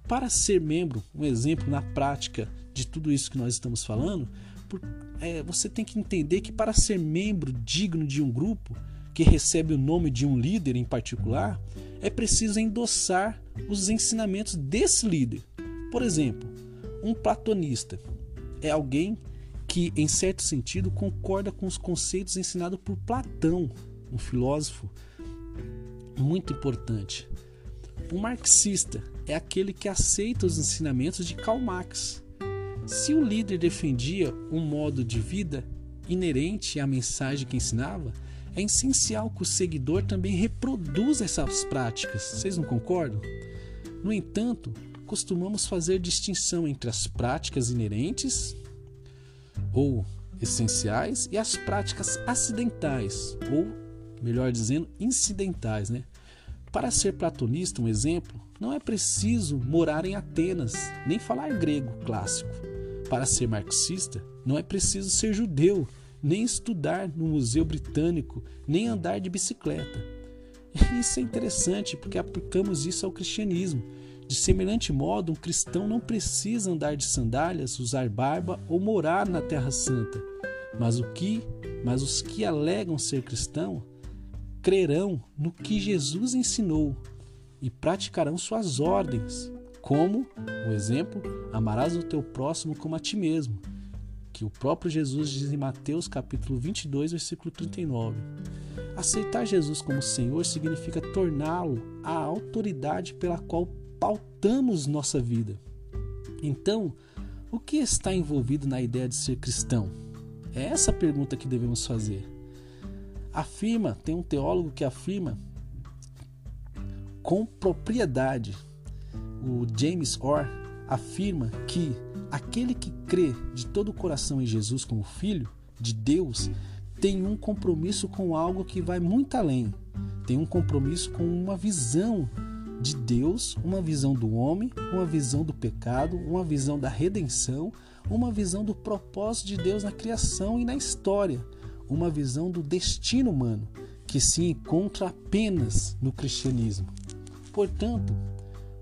Para ser membro, um exemplo na prática de tudo isso que nós estamos falando, é, você tem que entender que para ser membro digno de um grupo que recebe o nome de um líder em particular, é preciso endossar os ensinamentos desse líder. Por exemplo, um platonista é alguém que, em certo sentido, concorda com os conceitos ensinados por Platão, um filósofo muito importante. Um marxista é aquele que aceita os ensinamentos de Karl Marx. Se o líder defendia um modo de vida inerente à mensagem que ensinava, é essencial que o seguidor também reproduza essas práticas. Vocês não concordam? No entanto, costumamos fazer distinção entre as práticas inerentes ou essenciais e as práticas acidentais ou, melhor dizendo, incidentais, né? Para ser platonista, um exemplo, não é preciso morar em Atenas, nem falar grego clássico. Para ser marxista, não é preciso ser judeu, nem estudar no Museu Britânico, nem andar de bicicleta. [LAUGHS] Isso é interessante porque aplicamos isso ao cristianismo. De semelhante modo, um cristão não precisa andar de sandálias, usar barba ou morar na Terra Santa. Mas o que, mas os que alegam ser cristão, crerão no que Jesus ensinou e praticarão suas ordens, como, o exemplo, amarás o teu próximo como a ti mesmo que o próprio Jesus diz em Mateus capítulo 22, versículo 39. Aceitar Jesus como Senhor significa torná-lo a autoridade pela qual pautamos nossa vida. Então, o que está envolvido na ideia de ser cristão? É essa a pergunta que devemos fazer. Afirma, tem um teólogo que afirma com propriedade. O James Orr afirma que Aquele que crê de todo o coração em Jesus como Filho de Deus tem um compromisso com algo que vai muito além. Tem um compromisso com uma visão de Deus, uma visão do homem, uma visão do pecado, uma visão da redenção, uma visão do propósito de Deus na criação e na história, uma visão do destino humano que se encontra apenas no cristianismo. Portanto,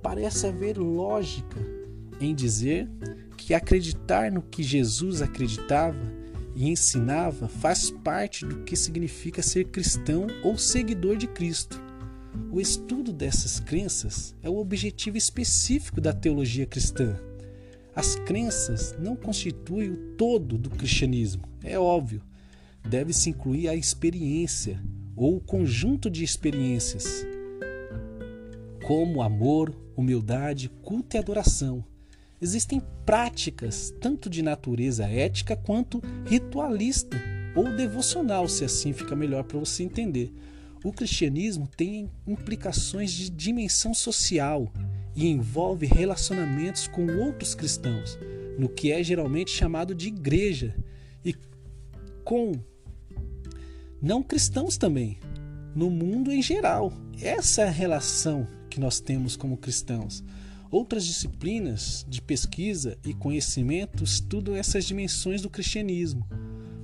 parece haver lógica em dizer que acreditar no que Jesus acreditava e ensinava faz parte do que significa ser cristão ou seguidor de Cristo. O estudo dessas crenças é o objetivo específico da teologia cristã. As crenças não constituem o todo do cristianismo, é óbvio. Deve-se incluir a experiência ou o conjunto de experiências, como amor, humildade, culto e adoração existem práticas tanto de natureza ética quanto ritualista ou devocional, se assim fica melhor para você entender. O cristianismo tem implicações de dimensão social e envolve relacionamentos com outros cristãos, no que é geralmente chamado de igreja, e com não cristãos também, no mundo em geral. Essa é a relação que nós temos como cristãos. Outras disciplinas de pesquisa e conhecimento estudam essas dimensões do cristianismo,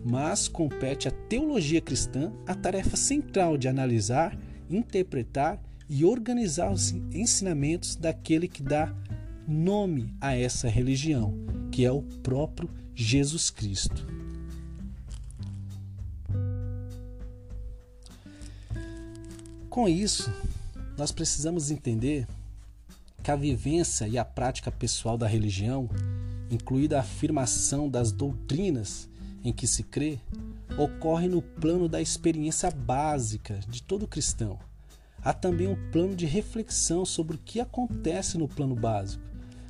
mas compete à teologia cristã a tarefa central de analisar, interpretar e organizar os ensinamentos daquele que dá nome a essa religião, que é o próprio Jesus Cristo. Com isso, nós precisamos entender que a vivência e a prática pessoal da religião, incluída a afirmação das doutrinas em que se crê, ocorre no plano da experiência básica de todo cristão. Há também um plano de reflexão sobre o que acontece no plano básico.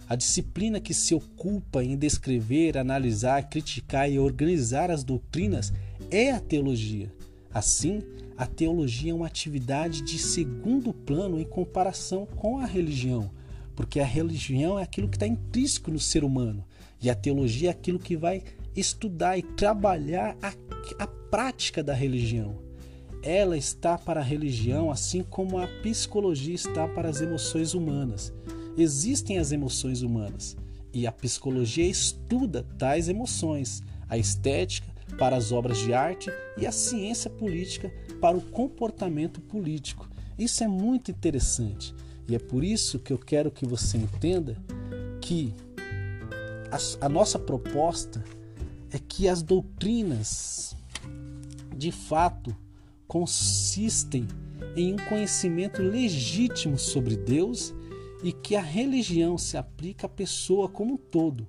A disciplina que se ocupa em descrever, analisar, criticar e organizar as doutrinas é a teologia. Assim, a teologia é uma atividade de segundo plano em comparação com a religião, porque a religião é aquilo que está intrínseco no ser humano e a teologia é aquilo que vai estudar e trabalhar a, a prática da religião. Ela está para a religião assim como a psicologia está para as emoções humanas. Existem as emoções humanas e a psicologia estuda tais emoções. A estética para as obras de arte e a ciência política para o comportamento político. Isso é muito interessante e é por isso que eu quero que você entenda que a, a nossa proposta é que as doutrinas de fato consistem em um conhecimento legítimo sobre Deus e que a religião se aplica à pessoa como um todo,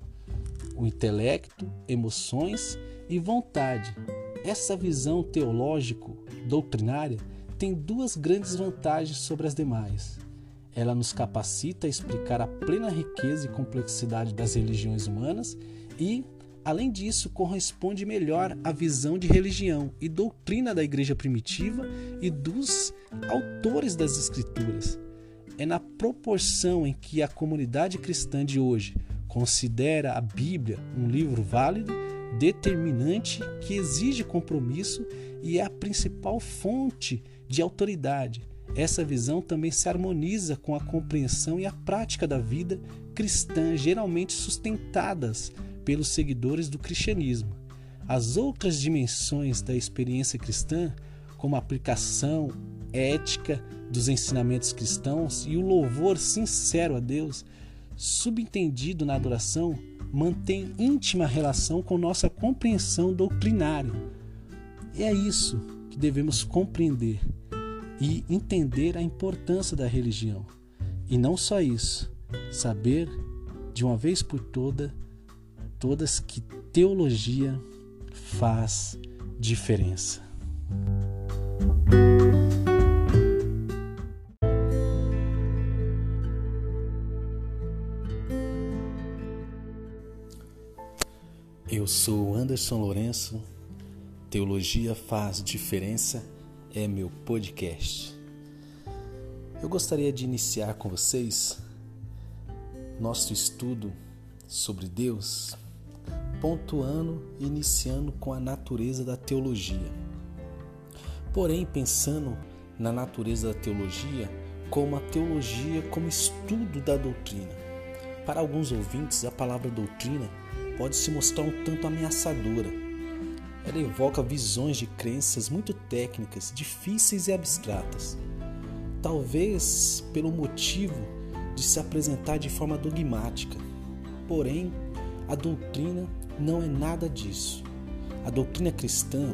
o intelecto, emoções e vontade. Essa visão teológico-doutrinária tem duas grandes vantagens sobre as demais. Ela nos capacita a explicar a plena riqueza e complexidade das religiões humanas e, além disso, corresponde melhor à visão de religião e doutrina da igreja primitiva e dos autores das Escrituras. É na proporção em que a comunidade cristã de hoje considera a Bíblia um livro válido, determinante, que exige compromisso e é a principal fonte de autoridade. Essa visão também se harmoniza com a compreensão e a prática da vida cristã, geralmente sustentadas pelos seguidores do cristianismo. As outras dimensões da experiência cristã, como a aplicação ética dos ensinamentos cristãos e o louvor sincero a Deus, subentendido na adoração, mantém íntima relação com nossa compreensão doutrinária. E é isso que devemos compreender e entender a importância da religião. E não só isso, saber de uma vez por toda todas que teologia faz diferença. Eu sou Anderson Lourenço. Teologia faz diferença é meu podcast. Eu gostaria de iniciar com vocês nosso estudo sobre Deus, pontuando e iniciando com a natureza da teologia. Porém, pensando na natureza da teologia como a teologia como estudo da doutrina. Para alguns ouvintes, a palavra doutrina pode se mostrar um tanto ameaçadora. Ela evoca visões de crenças muito técnicas, difíceis e abstratas. Talvez pelo motivo de se apresentar de forma dogmática. Porém, a doutrina não é nada disso. A doutrina cristã,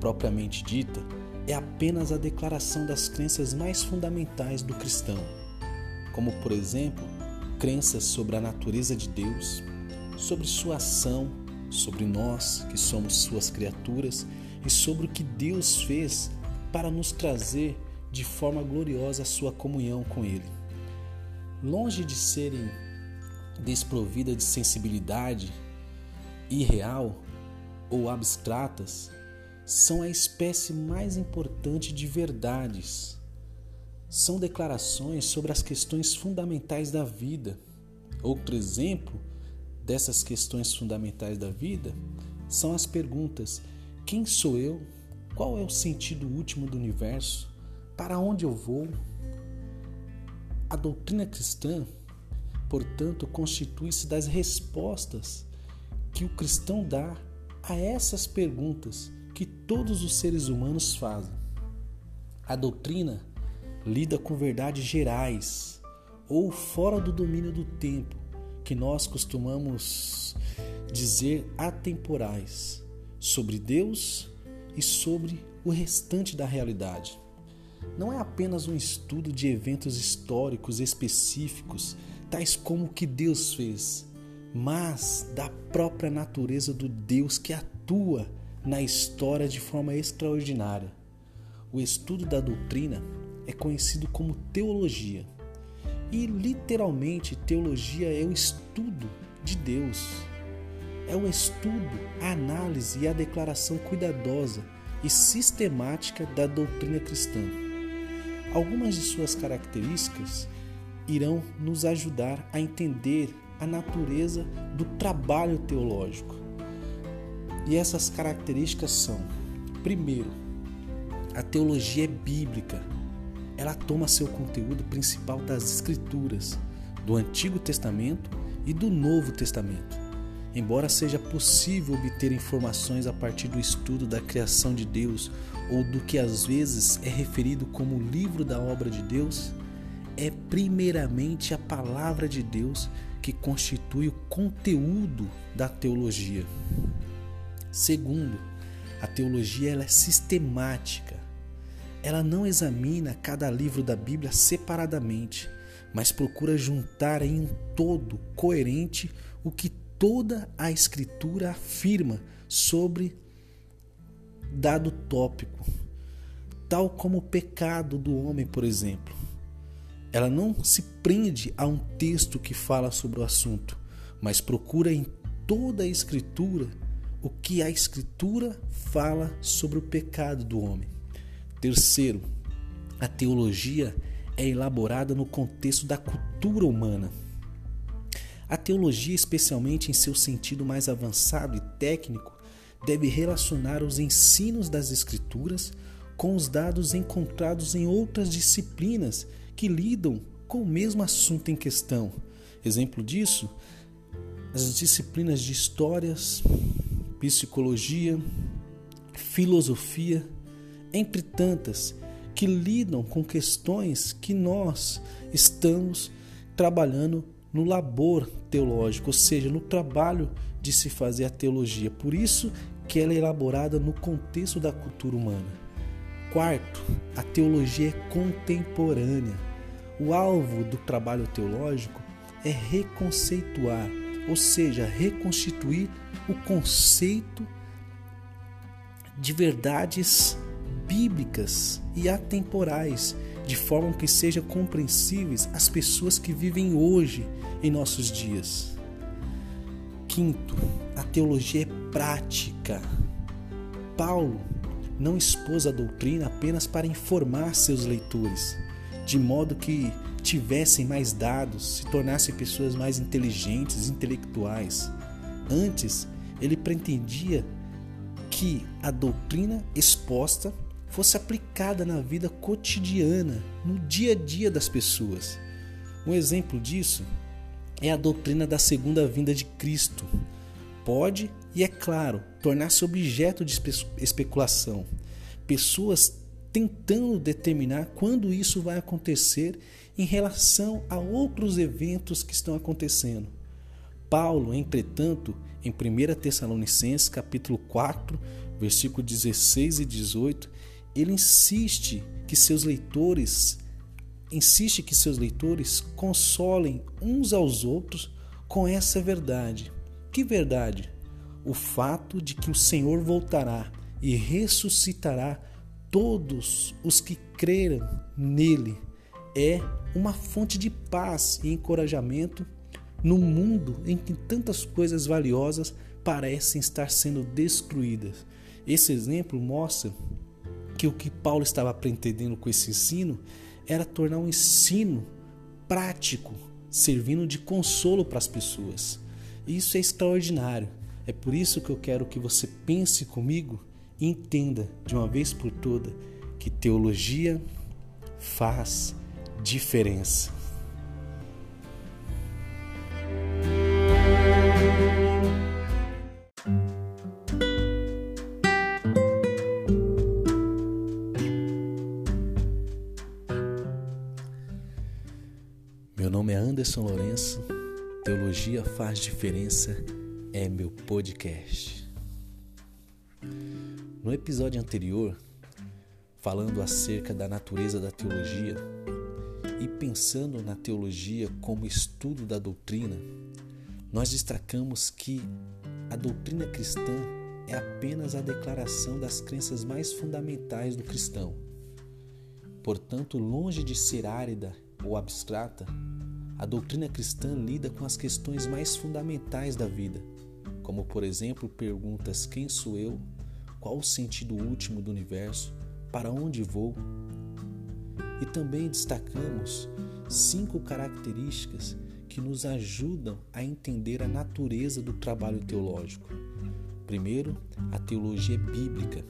propriamente dita, é apenas a declaração das crenças mais fundamentais do cristão, como, por exemplo, crenças sobre a natureza de Deus, sobre sua ação, sobre nós que somos suas criaturas e sobre o que Deus fez para nos trazer de forma gloriosa a sua comunhão com Ele. Longe de serem desprovidas de sensibilidade irreal ou abstratas, são a espécie mais importante de verdades. São declarações sobre as questões fundamentais da vida. Outro exemplo dessas questões fundamentais da vida são as perguntas: quem sou eu? Qual é o sentido último do universo? Para onde eu vou? A doutrina cristã, portanto, constitui-se das respostas que o cristão dá a essas perguntas que todos os seres humanos fazem. A doutrina lida com verdades gerais ou fora do domínio do tempo, que nós costumamos dizer atemporais, sobre Deus e sobre o restante da realidade. Não é apenas um estudo de eventos históricos específicos, tais como o que Deus fez, mas da própria natureza do Deus que atua na história de forma extraordinária. O estudo da doutrina é conhecido como teologia e literalmente, teologia é o estudo de Deus. É o estudo, a análise e a declaração cuidadosa e sistemática da doutrina cristã. Algumas de suas características irão nos ajudar a entender a natureza do trabalho teológico. E essas características são: primeiro, a teologia é bíblica, ela toma seu conteúdo principal das Escrituras, do Antigo Testamento e do Novo Testamento. Embora seja possível obter informações a partir do estudo da criação de Deus ou do que às vezes é referido como livro da obra de Deus, é primeiramente a palavra de Deus que constitui o conteúdo da teologia. Segundo, a teologia ela é sistemática. Ela não examina cada livro da Bíblia separadamente, mas procura juntar em um todo coerente o que toda a Escritura afirma sobre dado tópico, tal como o pecado do homem, por exemplo. Ela não se prende a um texto que fala sobre o assunto, mas procura em toda a Escritura o que a Escritura fala sobre o pecado do homem. Terceiro, a teologia é elaborada no contexto da cultura humana. A teologia, especialmente em seu sentido mais avançado e técnico, deve relacionar os ensinos das Escrituras com os dados encontrados em outras disciplinas que lidam com o mesmo assunto em questão. Exemplo disso, as disciplinas de histórias, psicologia, filosofia, entre tantas, que lidam com questões que nós estamos trabalhando no labor teológico, ou seja, no trabalho de se fazer a teologia. Por isso que ela é elaborada no contexto da cultura humana. Quarto, a teologia é contemporânea. O alvo do trabalho teológico é reconceituar, ou seja, reconstituir o conceito de verdades bíblicas e atemporais, de forma que sejam compreensíveis às pessoas que vivem hoje em nossos dias. Quinto, a teologia é prática. Paulo não expôs a doutrina apenas para informar seus leitores, de modo que tivessem mais dados, se tornassem pessoas mais inteligentes, intelectuais. Antes, ele pretendia que a doutrina exposta fosse aplicada na vida cotidiana, no dia a dia das pessoas. Um exemplo disso é a doutrina da segunda vinda de Cristo. Pode, e é claro, tornar-se objeto de especulação. Pessoas tentando determinar quando isso vai acontecer em relação a outros eventos que estão acontecendo. Paulo, entretanto, em 1 Tessalonicenses capítulo 4, versículo 16 e 18, ele insiste que seus leitores insiste que seus leitores consolem uns aos outros com essa verdade. Que verdade? O fato de que o Senhor voltará e ressuscitará todos os que creram nele é uma fonte de paz e encorajamento no mundo em que tantas coisas valiosas parecem estar sendo destruídas. Esse exemplo mostra que o que Paulo estava pretendendo com esse ensino era tornar um ensino prático, servindo de consolo para as pessoas. Isso é extraordinário. É por isso que eu quero que você pense comigo e entenda de uma vez por toda que teologia faz diferença. Meu nome é Anderson Lourenço. Teologia faz diferença é meu podcast. No episódio anterior, falando acerca da natureza da teologia e pensando na teologia como estudo da doutrina, nós destacamos que a doutrina cristã é apenas a declaração das crenças mais fundamentais do cristão. Portanto, longe de ser árida ou abstrata, a doutrina cristã lida com as questões mais fundamentais da vida, como, por exemplo, perguntas: quem sou eu? Qual o sentido último do universo? Para onde vou? E também destacamos cinco características que nos ajudam a entender a natureza do trabalho teológico. Primeiro, a teologia bíblica.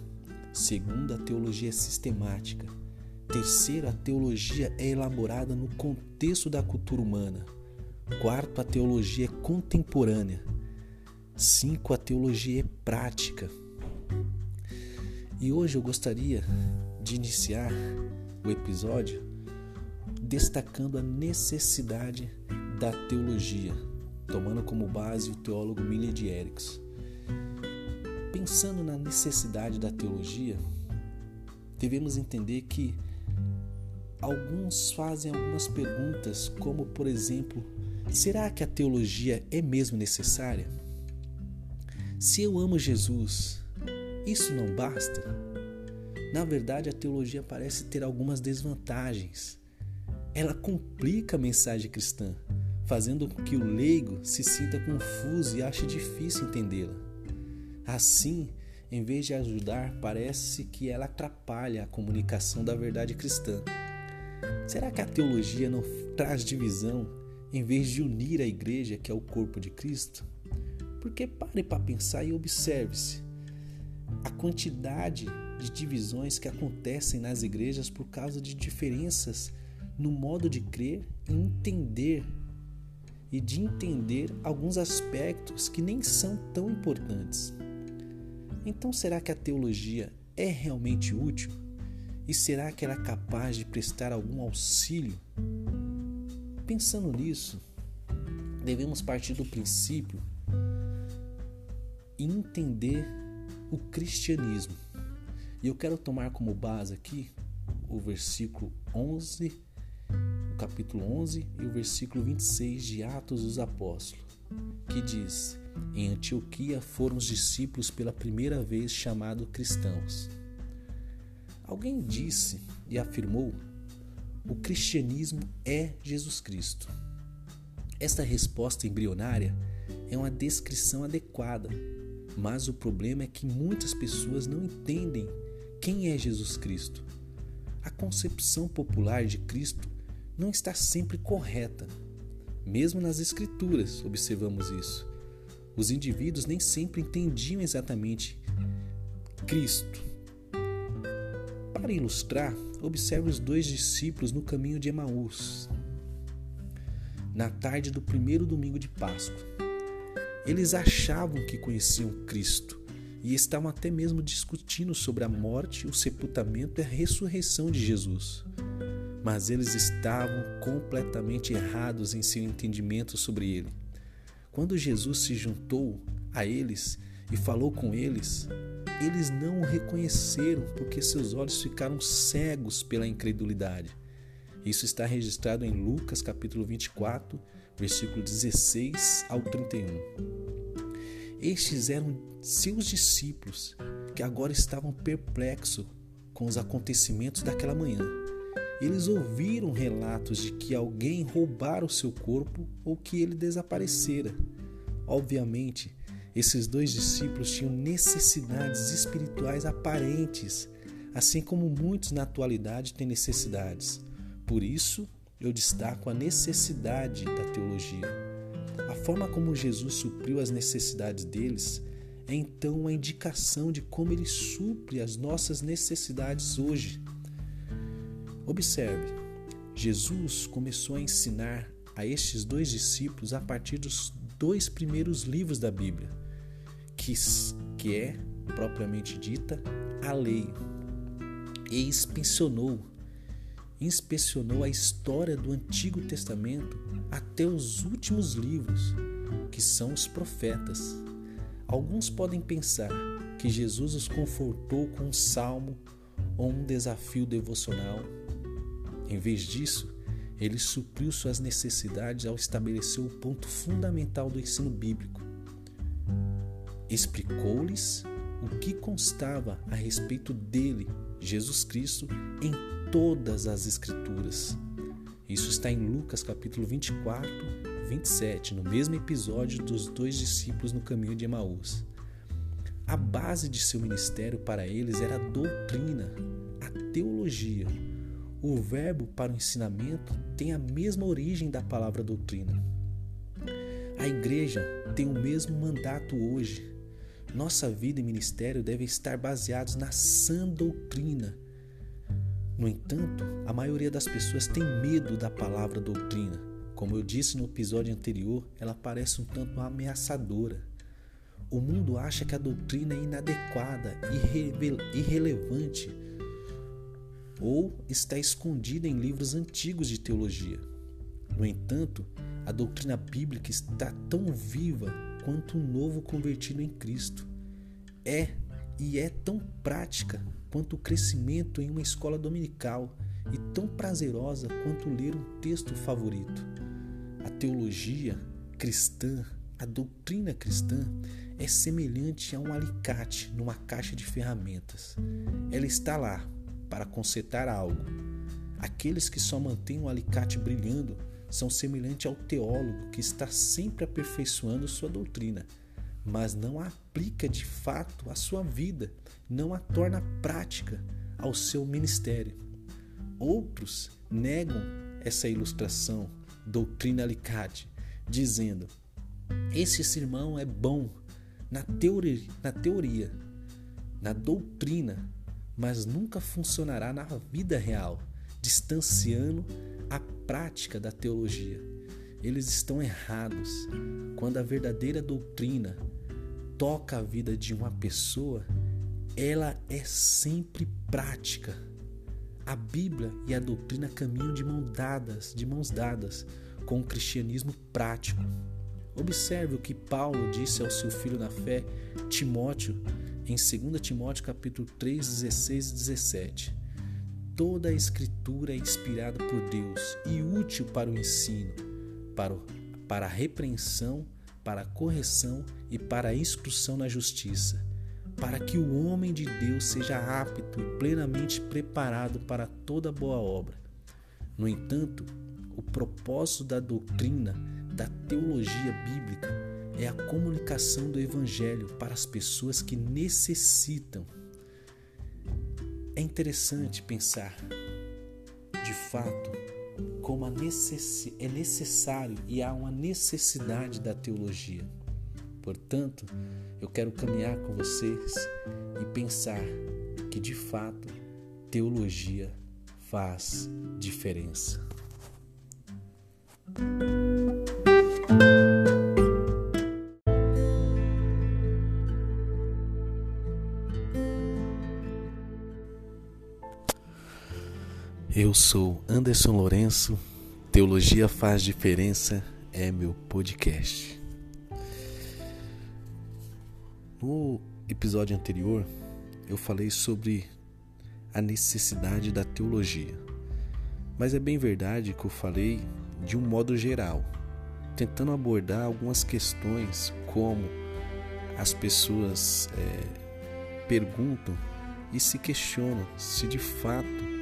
Segundo, a teologia sistemática. Terceiro, a teologia é elaborada no contexto da cultura humana. Quarto, a teologia é contemporânea. 5. A teologia é prática. E hoje eu gostaria de iniciar o episódio destacando a necessidade da teologia, tomando como base o teólogo Miller de. Pensando na necessidade da teologia, devemos entender que alguns fazem algumas perguntas, como por exemplo, será que a teologia é mesmo necessária? Se eu amo Jesus, isso não basta? Na verdade, a teologia parece ter algumas desvantagens. Ela complica a mensagem cristã, fazendo com que o leigo se sinta confuso e ache difícil entendê-la. Assim, em vez de ajudar, parece que ela atrapalha a comunicação da verdade cristã. Será que a teologia não traz divisão em vez de unir a igreja, que é o corpo de Cristo? Porque pare para pensar e observe-se a quantidade de divisões que acontecem nas igrejas por causa de diferenças no modo de crer e entender e de entender alguns aspectos que nem são tão importantes. Então, será que a teologia é realmente útil? E será que ela é capaz de prestar algum auxílio? Pensando nisso, devemos partir do princípio e entender o cristianismo. E eu quero tomar como base aqui o versículo 11, o capítulo 11 e o versículo 26 de Atos dos Apóstolos, que diz: Em Antioquia foram os discípulos pela primeira vez chamados cristãos. Alguém disse e afirmou: o cristianismo é Jesus Cristo. Esta resposta embrionária é uma descrição adequada mas o problema é que muitas pessoas não entendem quem é Jesus Cristo. A concepção popular de Cristo não está sempre correta. Mesmo nas Escrituras observamos isso. Os indivíduos nem sempre entendiam exatamente Cristo. Para ilustrar, observe os dois discípulos no caminho de Emaús, na tarde do primeiro domingo de Páscoa. Eles achavam que conheciam Cristo e estavam até mesmo discutindo sobre a morte, o sepultamento e a ressurreição de Jesus. Mas eles estavam completamente errados em seu entendimento sobre ele. Quando Jesus se juntou a eles e falou com eles, eles não o reconheceram porque seus olhos ficaram cegos pela incredulidade. Isso está registrado em Lucas capítulo 24, versículo 16 ao 31. Estes eram seus discípulos que agora estavam perplexos com os acontecimentos daquela manhã. Eles ouviram relatos de que alguém roubara o seu corpo ou que ele desaparecera. Obviamente, esses dois discípulos tinham necessidades espirituais aparentes, assim como muitos na atualidade têm necessidades. Por isso, eu destaco a necessidade da teologia. A forma como Jesus supriu as necessidades deles é então uma indicação de como ele supre as nossas necessidades hoje. Observe, Jesus começou a ensinar a estes dois discípulos a partir dos dois primeiros livros da Bíblia, que, que é, propriamente dita, a lei, e inspecionou inspecionou a história do Antigo Testamento até os últimos livros, que são os profetas. Alguns podem pensar que Jesus os confortou com um salmo ou um desafio devocional. Em vez disso, ele supriu suas necessidades ao estabelecer o ponto fundamental do ensino bíblico. Explicou-lhes o que constava a respeito dele, Jesus Cristo, em todas as Escrituras. Isso está em Lucas capítulo 24, 27, no mesmo episódio dos dois discípulos no caminho de Emaús. A base de seu ministério para eles era a doutrina, a teologia. O verbo para o ensinamento tem a mesma origem da palavra doutrina. A igreja tem o mesmo mandato hoje. Nossa vida e ministério devem estar baseados na sã doutrina no entanto, a maioria das pessoas tem medo da palavra doutrina. Como eu disse no episódio anterior, ela parece um tanto ameaçadora. O mundo acha que a doutrina é inadequada, irrelevante ou está escondida em livros antigos de teologia. No entanto, a doutrina bíblica está tão viva quanto um novo convertido em Cristo. É e é tão prática quanto o crescimento em uma escola dominical e tão prazerosa quanto ler um texto favorito. A teologia cristã, a doutrina cristã, é semelhante a um alicate numa caixa de ferramentas. Ela está lá para consertar algo. Aqueles que só mantêm o alicate brilhando são semelhantes ao teólogo que está sempre aperfeiçoando sua doutrina, mas não a aplica de fato à sua vida, não a torna prática ao seu ministério. Outros negam essa ilustração, doutrina alicate, dizendo: esse sermão é bom na teoria, na teoria, na doutrina, mas nunca funcionará na vida real, distanciando a prática da teologia. Eles estão errados. Quando a verdadeira doutrina toca a vida de uma pessoa, ela é sempre prática. A Bíblia e a doutrina caminham de mãos dadas, de mãos dadas, com o cristianismo prático. Observe o que Paulo disse ao seu filho na fé, Timóteo, em 2 Timóteo capítulo 3, 16 e 17. Toda a escritura é inspirada por Deus e útil para o ensino, para, para a repreensão, para a correção e para a instrução na justiça, para que o homem de Deus seja apto e plenamente preparado para toda boa obra. No entanto, o propósito da doutrina, da teologia bíblica, é a comunicação do Evangelho para as pessoas que necessitam é interessante pensar, de fato, como necess... é necessário e há uma necessidade da teologia. Portanto, eu quero caminhar com vocês e pensar que, de fato, teologia faz diferença. Eu sou Anderson Lourenço, Teologia Faz Diferença é meu podcast. No episódio anterior, eu falei sobre a necessidade da teologia, mas é bem verdade que eu falei de um modo geral, tentando abordar algumas questões como as pessoas é, perguntam e se questionam se de fato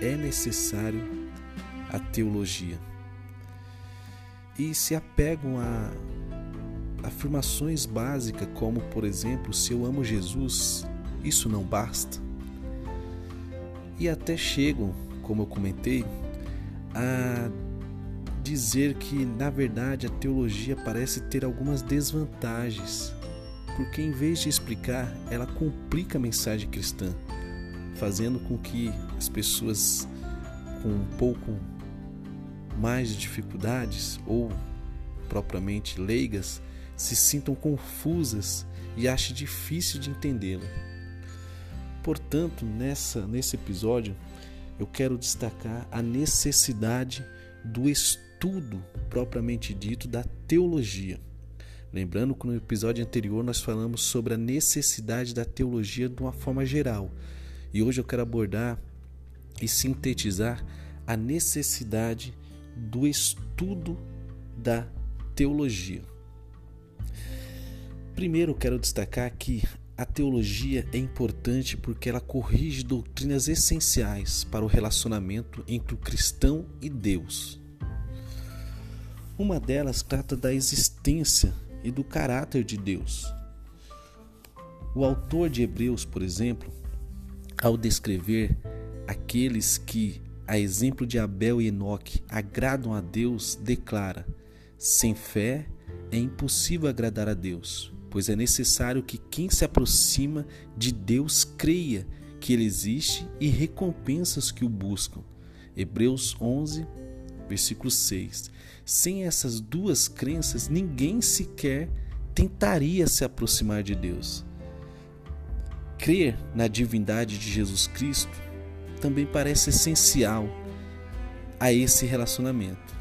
é necessário a teologia. E se apegam a afirmações básicas, como, por exemplo, se eu amo Jesus, isso não basta. E até chegam, como eu comentei, a dizer que, na verdade, a teologia parece ter algumas desvantagens, porque em vez de explicar, ela complica a mensagem cristã fazendo com que as pessoas com um pouco mais de dificuldades ou propriamente leigas se sintam confusas e achem difícil de entendê-la. Portanto, nessa nesse episódio, eu quero destacar a necessidade do estudo propriamente dito da teologia. Lembrando que no episódio anterior nós falamos sobre a necessidade da teologia de uma forma geral, e hoje eu quero abordar e sintetizar a necessidade do estudo da teologia. Primeiro, quero destacar que a teologia é importante porque ela corrige doutrinas essenciais para o relacionamento entre o cristão e Deus. Uma delas trata da existência e do caráter de Deus. O autor de Hebreus, por exemplo, ao descrever aqueles que, a exemplo de Abel e Enoque, agradam a Deus, declara: sem fé é impossível agradar a Deus, pois é necessário que quem se aproxima de Deus creia que Ele existe e recompensa os que o buscam. Hebreus 11, versículo 6. Sem essas duas crenças, ninguém sequer tentaria se aproximar de Deus. Crer na divindade de Jesus Cristo também parece essencial a esse relacionamento.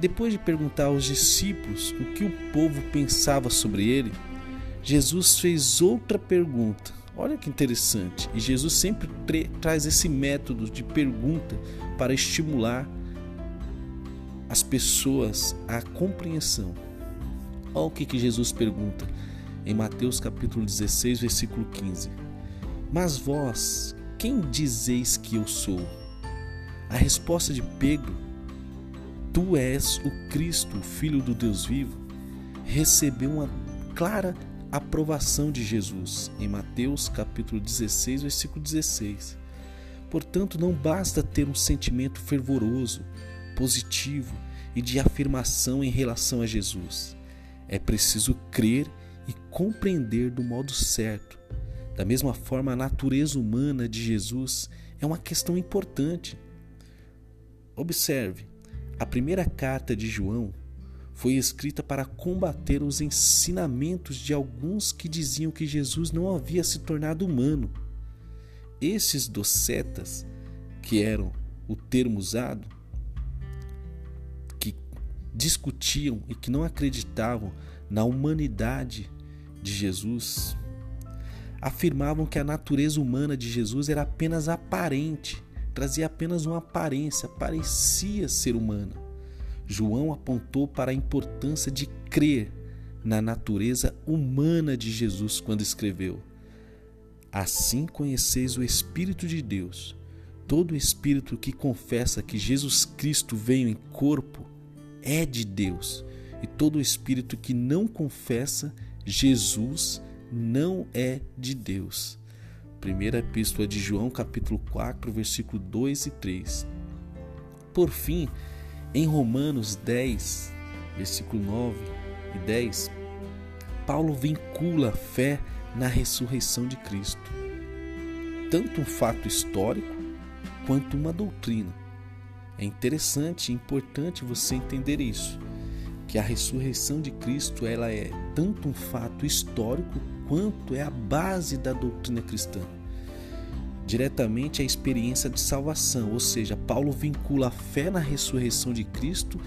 Depois de perguntar aos discípulos o que o povo pensava sobre ele, Jesus fez outra pergunta. Olha que interessante. E Jesus sempre traz esse método de pergunta para estimular as pessoas à compreensão. Olha o que, que Jesus pergunta em Mateus capítulo 16, versículo 15. Mas vós, quem dizeis que eu sou? A resposta de Pedro, tu és o Cristo, o Filho do Deus vivo, recebeu uma clara aprovação de Jesus em Mateus capítulo 16, versículo 16. Portanto, não basta ter um sentimento fervoroso, positivo e de afirmação em relação a Jesus. É preciso crer e compreender do modo certo. Da mesma forma, a natureza humana de Jesus é uma questão importante. Observe, a primeira carta de João foi escrita para combater os ensinamentos de alguns que diziam que Jesus não havia se tornado humano. Esses docetas, que eram o termo usado, que discutiam e que não acreditavam na humanidade de Jesus, afirmavam que a natureza humana de Jesus era apenas aparente, trazia apenas uma aparência, parecia ser humana. João apontou para a importância de crer na natureza humana de Jesus quando escreveu: Assim conheceis o Espírito de Deus. Todo espírito que confessa que Jesus Cristo veio em corpo é de Deus, e todo espírito que não confessa Jesus não é de Deus. Primeira Epístola de João, capítulo 4, versículo 2 e 3. Por fim, em Romanos 10, versículo 9 e 10, Paulo vincula a fé na ressurreição de Cristo, tanto um fato histórico quanto uma doutrina. É interessante e importante você entender isso, que a ressurreição de Cristo ela é tanto um fato histórico quanto é a base da doutrina cristã diretamente à experiência de salvação, ou seja, Paulo vincula a fé na ressurreição de Cristo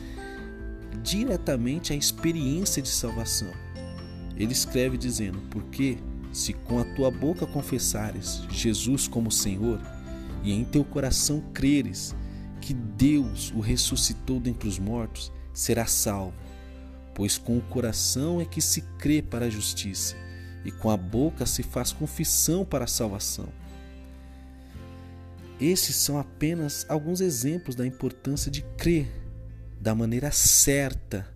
diretamente à experiência de salvação. Ele escreve dizendo: Porque se com a tua boca confessares Jesus como Senhor e em teu coração creres que Deus o ressuscitou dentre os mortos, serás salvo. Pois com o coração é que se crê para a justiça, e com a boca se faz confissão para a salvação. Esses são apenas alguns exemplos da importância de crer da maneira certa.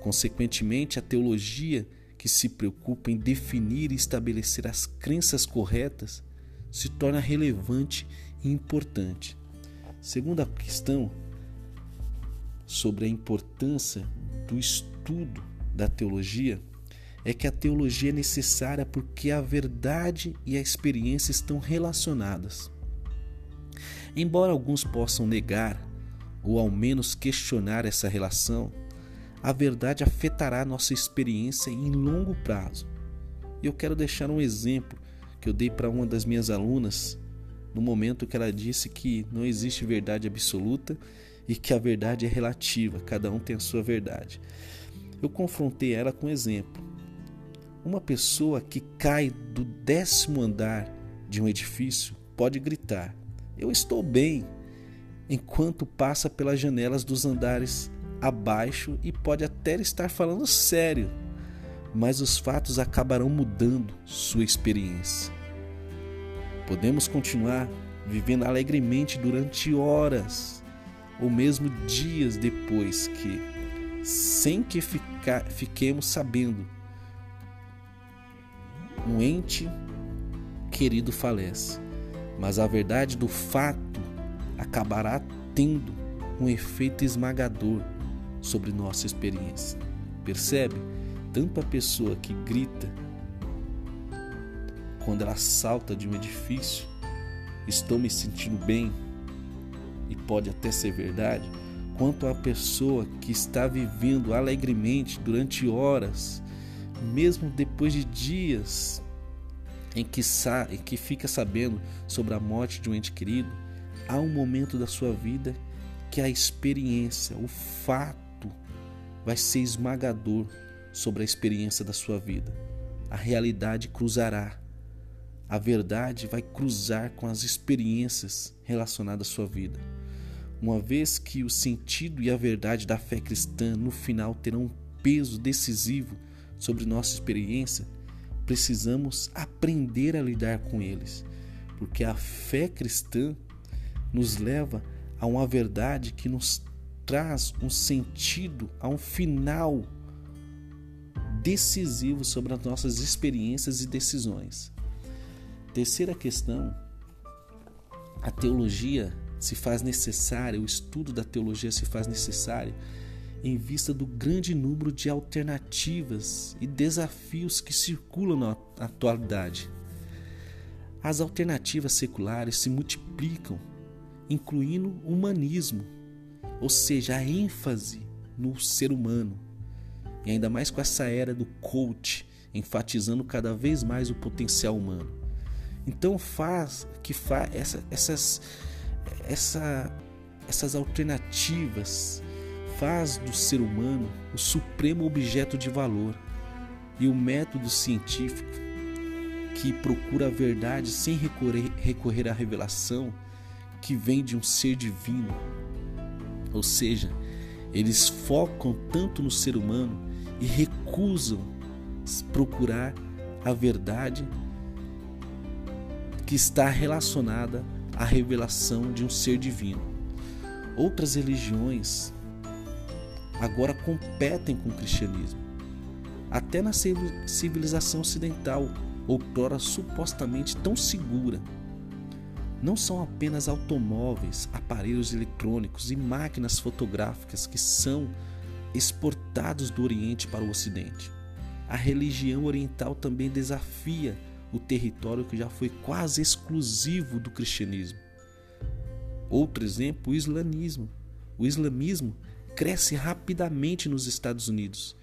Consequentemente, a teologia que se preocupa em definir e estabelecer as crenças corretas se torna relevante e importante. Segunda questão sobre a importância do estudo da teologia é que a teologia é necessária porque a verdade e a experiência estão relacionadas. Embora alguns possam negar ou ao menos questionar essa relação, a verdade afetará nossa experiência em longo prazo. E eu quero deixar um exemplo que eu dei para uma das minhas alunas no momento que ela disse que não existe verdade absoluta e que a verdade é relativa, cada um tem a sua verdade. Eu confrontei ela com um exemplo. Uma pessoa que cai do décimo andar de um edifício pode gritar: eu estou bem, enquanto passa pelas janelas dos andares abaixo e pode até estar falando sério, mas os fatos acabarão mudando sua experiência. Podemos continuar vivendo alegremente durante horas ou mesmo dias depois que, sem que fica, fiquemos sabendo, um ente querido falece mas a verdade do fato acabará tendo um efeito esmagador sobre nossa experiência. Percebe? Tanto a pessoa que grita quando ela salta de um edifício, estou me sentindo bem, e pode até ser verdade, quanto a pessoa que está vivendo alegremente durante horas mesmo depois de dias em que, em que fica sabendo sobre a morte de um ente querido, há um momento da sua vida que a experiência, o fato, vai ser esmagador sobre a experiência da sua vida. A realidade cruzará. A verdade vai cruzar com as experiências relacionadas à sua vida. Uma vez que o sentido e a verdade da fé cristã no final terão um peso decisivo sobre nossa experiência, precisamos aprender a lidar com eles, porque a fé cristã nos leva a uma verdade que nos traz um sentido, a um final decisivo sobre as nossas experiências e decisões. Terceira questão: a teologia se faz necessária, o estudo da teologia se faz necessário em vista do grande número de alternativas e desafios que circulam na atualidade. As alternativas seculares se multiplicam, incluindo o humanismo, ou seja, a ênfase no ser humano. E ainda mais com essa era do coach, enfatizando cada vez mais o potencial humano. Então faz que faz essa, essas, essa, essas alternativas faz do ser humano o supremo objeto de valor e o método científico que procura a verdade sem recorrer, recorrer à revelação que vem de um ser divino. Ou seja, eles focam tanto no ser humano e recusam procurar a verdade que está relacionada à revelação de um ser divino. Outras religiões agora competem com o cristianismo. Até na civilização ocidental, outrora supostamente tão segura. Não são apenas automóveis, aparelhos eletrônicos e máquinas fotográficas que são exportados do Oriente para o Ocidente. A religião oriental também desafia o território que já foi quase exclusivo do cristianismo. Outro exemplo, o islamismo. O islamismo cresce rapidamente nos Estados Unidos.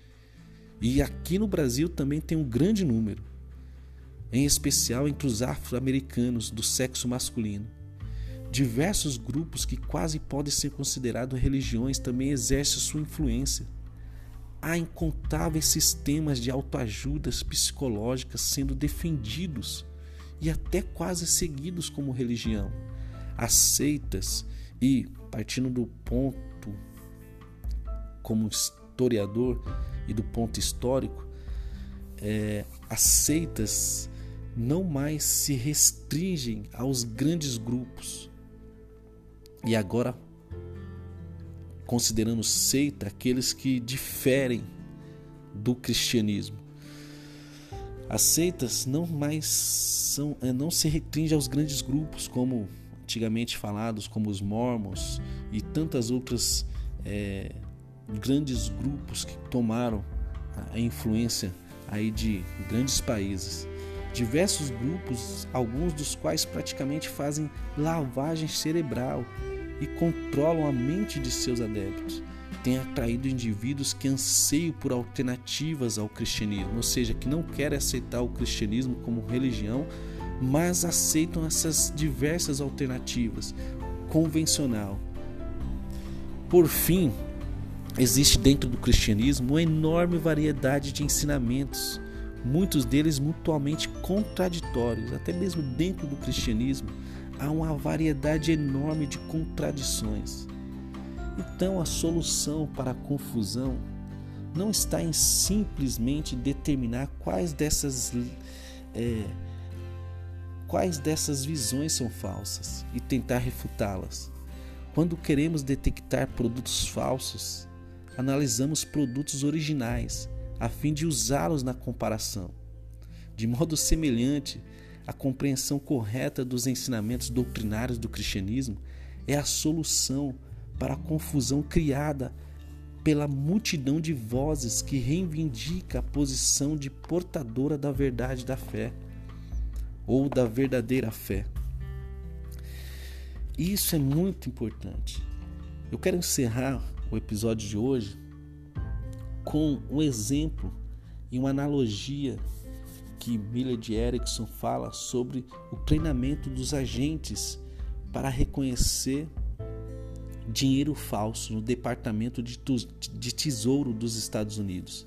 E aqui no Brasil também tem um grande número, em especial entre os afro-americanos do sexo masculino. Diversos grupos que quase podem ser considerados religiões também exercem sua influência. Há incontáveis sistemas de autoajudas psicológicas sendo defendidos e até quase seguidos como religião. As seitas e, partindo do ponto como historiador e do ponto histórico, é, as seitas não mais se restringem aos grandes grupos. E agora, considerando seita aqueles que diferem do cristianismo. As seitas não mais são, é, não se restringem aos grandes grupos como antigamente falados, como os mormons e tantas outras é, grandes grupos que tomaram a influência aí de grandes países. Diversos grupos, alguns dos quais praticamente fazem lavagem cerebral e controlam a mente de seus adeptos, têm atraído indivíduos que anseiam por alternativas ao cristianismo, ou seja, que não querem aceitar o cristianismo como religião, mas aceitam essas diversas alternativas convencional. Por fim, Existe dentro do cristianismo uma enorme variedade de ensinamentos, muitos deles mutuamente contraditórios. Até mesmo dentro do cristianismo há uma variedade enorme de contradições. Então a solução para a confusão não está em simplesmente determinar quais dessas é, quais dessas visões são falsas e tentar refutá-las. Quando queremos detectar produtos falsos, analisamos produtos originais a fim de usá-los na comparação. De modo semelhante, a compreensão correta dos ensinamentos doutrinários do cristianismo é a solução para a confusão criada pela multidão de vozes que reivindica a posição de portadora da verdade da fé ou da verdadeira fé. Isso é muito importante. Eu quero encerrar o episódio de hoje com um exemplo em uma analogia que Millard Erickson fala sobre o treinamento dos agentes para reconhecer dinheiro falso no Departamento de Tesouro dos Estados Unidos.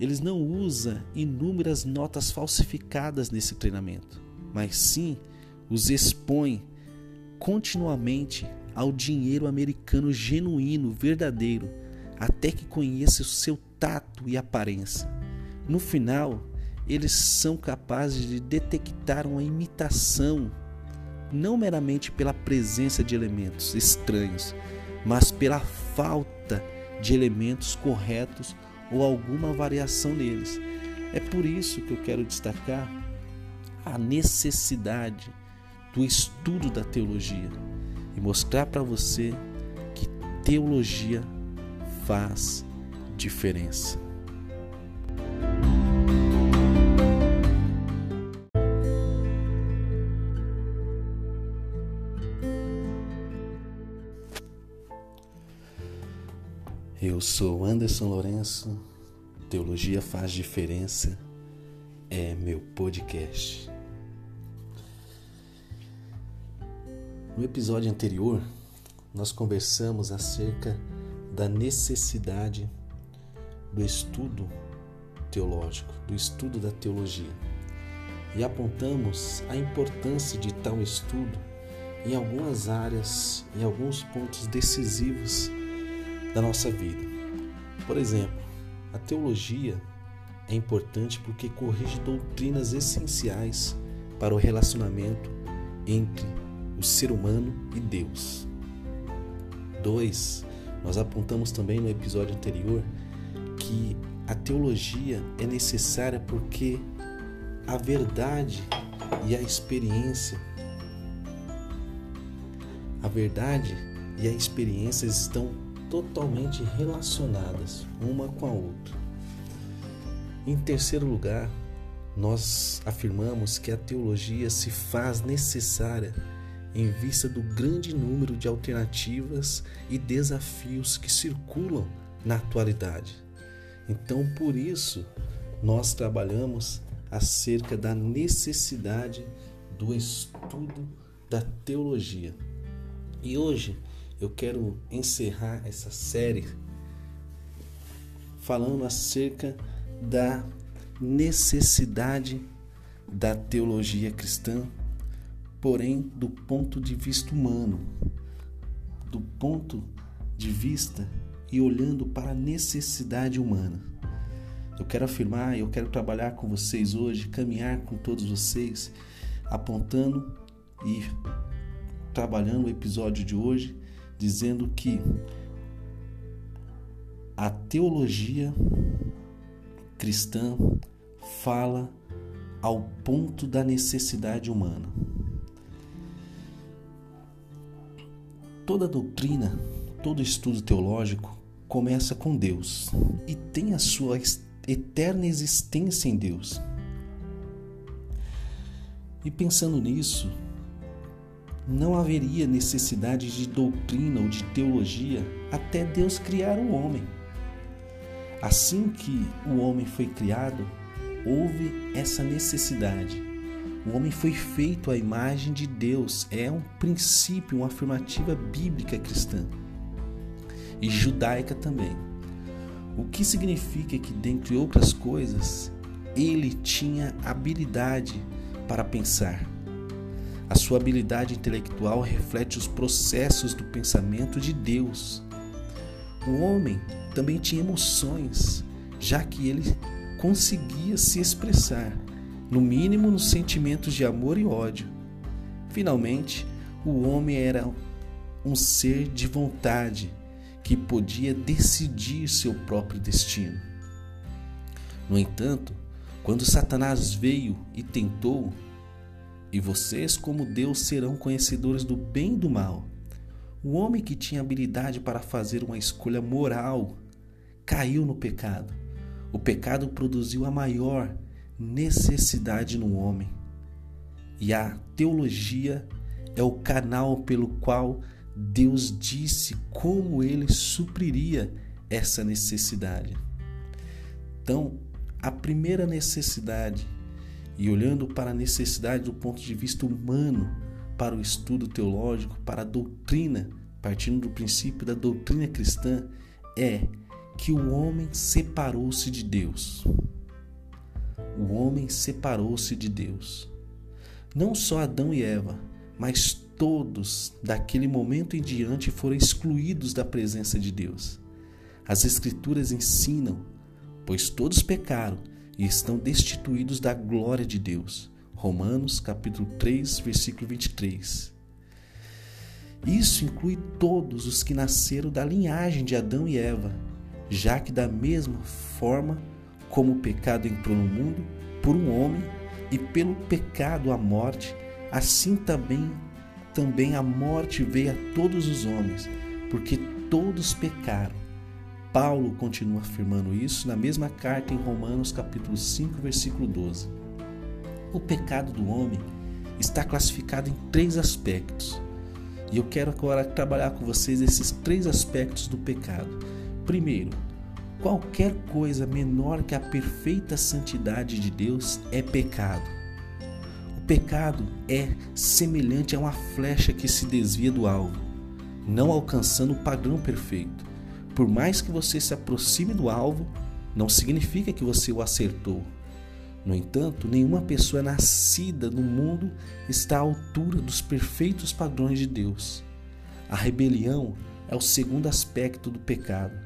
Eles não usam inúmeras notas falsificadas nesse treinamento, mas sim os expõem continuamente ao dinheiro americano genuíno, verdadeiro, até que conheça o seu tato e aparência. No final, eles são capazes de detectar uma imitação, não meramente pela presença de elementos estranhos, mas pela falta de elementos corretos ou alguma variação neles. É por isso que eu quero destacar a necessidade do estudo da teologia e mostrar para você que teologia faz diferença. Eu sou Anderson Lourenço, Teologia Faz Diferença é meu podcast. No episódio anterior, nós conversamos acerca da necessidade do estudo teológico, do estudo da teologia. E apontamos a importância de tal estudo em algumas áreas, em alguns pontos decisivos da nossa vida. Por exemplo, a teologia é importante porque corrige doutrinas essenciais para o relacionamento entre o ser humano e Deus. 2. Nós apontamos também no episódio anterior que a teologia é necessária porque a verdade e a experiência a verdade e a experiência estão totalmente relacionadas uma com a outra. Em terceiro lugar, nós afirmamos que a teologia se faz necessária em vista do grande número de alternativas e desafios que circulam na atualidade. Então, por isso, nós trabalhamos acerca da necessidade do estudo da teologia. E hoje eu quero encerrar essa série falando acerca da necessidade da teologia cristã, porém do ponto de vista humano, do ponto de vista e olhando para a necessidade humana. Eu quero afirmar, eu quero trabalhar com vocês hoje, caminhar com todos vocês, apontando e trabalhando o episódio de hoje dizendo que a teologia cristã fala ao ponto da necessidade humana. Toda doutrina, todo estudo teológico começa com Deus e tem a sua eterna existência em Deus. E pensando nisso, não haveria necessidade de doutrina ou de teologia até Deus criar o homem. Assim que o homem foi criado, houve essa necessidade. O homem foi feito à imagem de Deus, é um princípio, uma afirmativa bíblica cristã e judaica também. O que significa que, dentre outras coisas, ele tinha habilidade para pensar a sua habilidade intelectual reflete os processos do pensamento de Deus. O homem também tinha emoções, já que ele conseguia se expressar, no mínimo nos sentimentos de amor e ódio. Finalmente, o homem era um ser de vontade que podia decidir seu próprio destino. No entanto, quando Satanás veio e tentou, e vocês, como Deus, serão conhecedores do bem e do mal. O homem que tinha habilidade para fazer uma escolha moral caiu no pecado. O pecado produziu a maior necessidade no homem. E a teologia é o canal pelo qual Deus disse como ele supriria essa necessidade. Então, a primeira necessidade e olhando para a necessidade do ponto de vista humano, para o estudo teológico, para a doutrina, partindo do princípio da doutrina cristã, é que o homem separou-se de Deus. O homem separou-se de Deus. Não só Adão e Eva, mas todos, daquele momento em diante, foram excluídos da presença de Deus. As Escrituras ensinam, pois todos pecaram e estão destituídos da glória de Deus. Romanos capítulo 3, versículo 23. Isso inclui todos os que nasceram da linhagem de Adão e Eva, já que da mesma forma como o pecado entrou no mundo por um homem e pelo pecado a morte, assim também também a morte veio a todos os homens, porque todos pecaram. Paulo continua afirmando isso na mesma carta em Romanos capítulo 5, versículo 12. O pecado do homem está classificado em três aspectos. E eu quero agora trabalhar com vocês esses três aspectos do pecado. Primeiro, qualquer coisa menor que a perfeita santidade de Deus é pecado. O pecado é semelhante a uma flecha que se desvia do alvo, não alcançando o padrão perfeito. Por mais que você se aproxime do alvo, não significa que você o acertou. No entanto, nenhuma pessoa nascida no mundo está à altura dos perfeitos padrões de Deus. A rebelião é o segundo aspecto do pecado,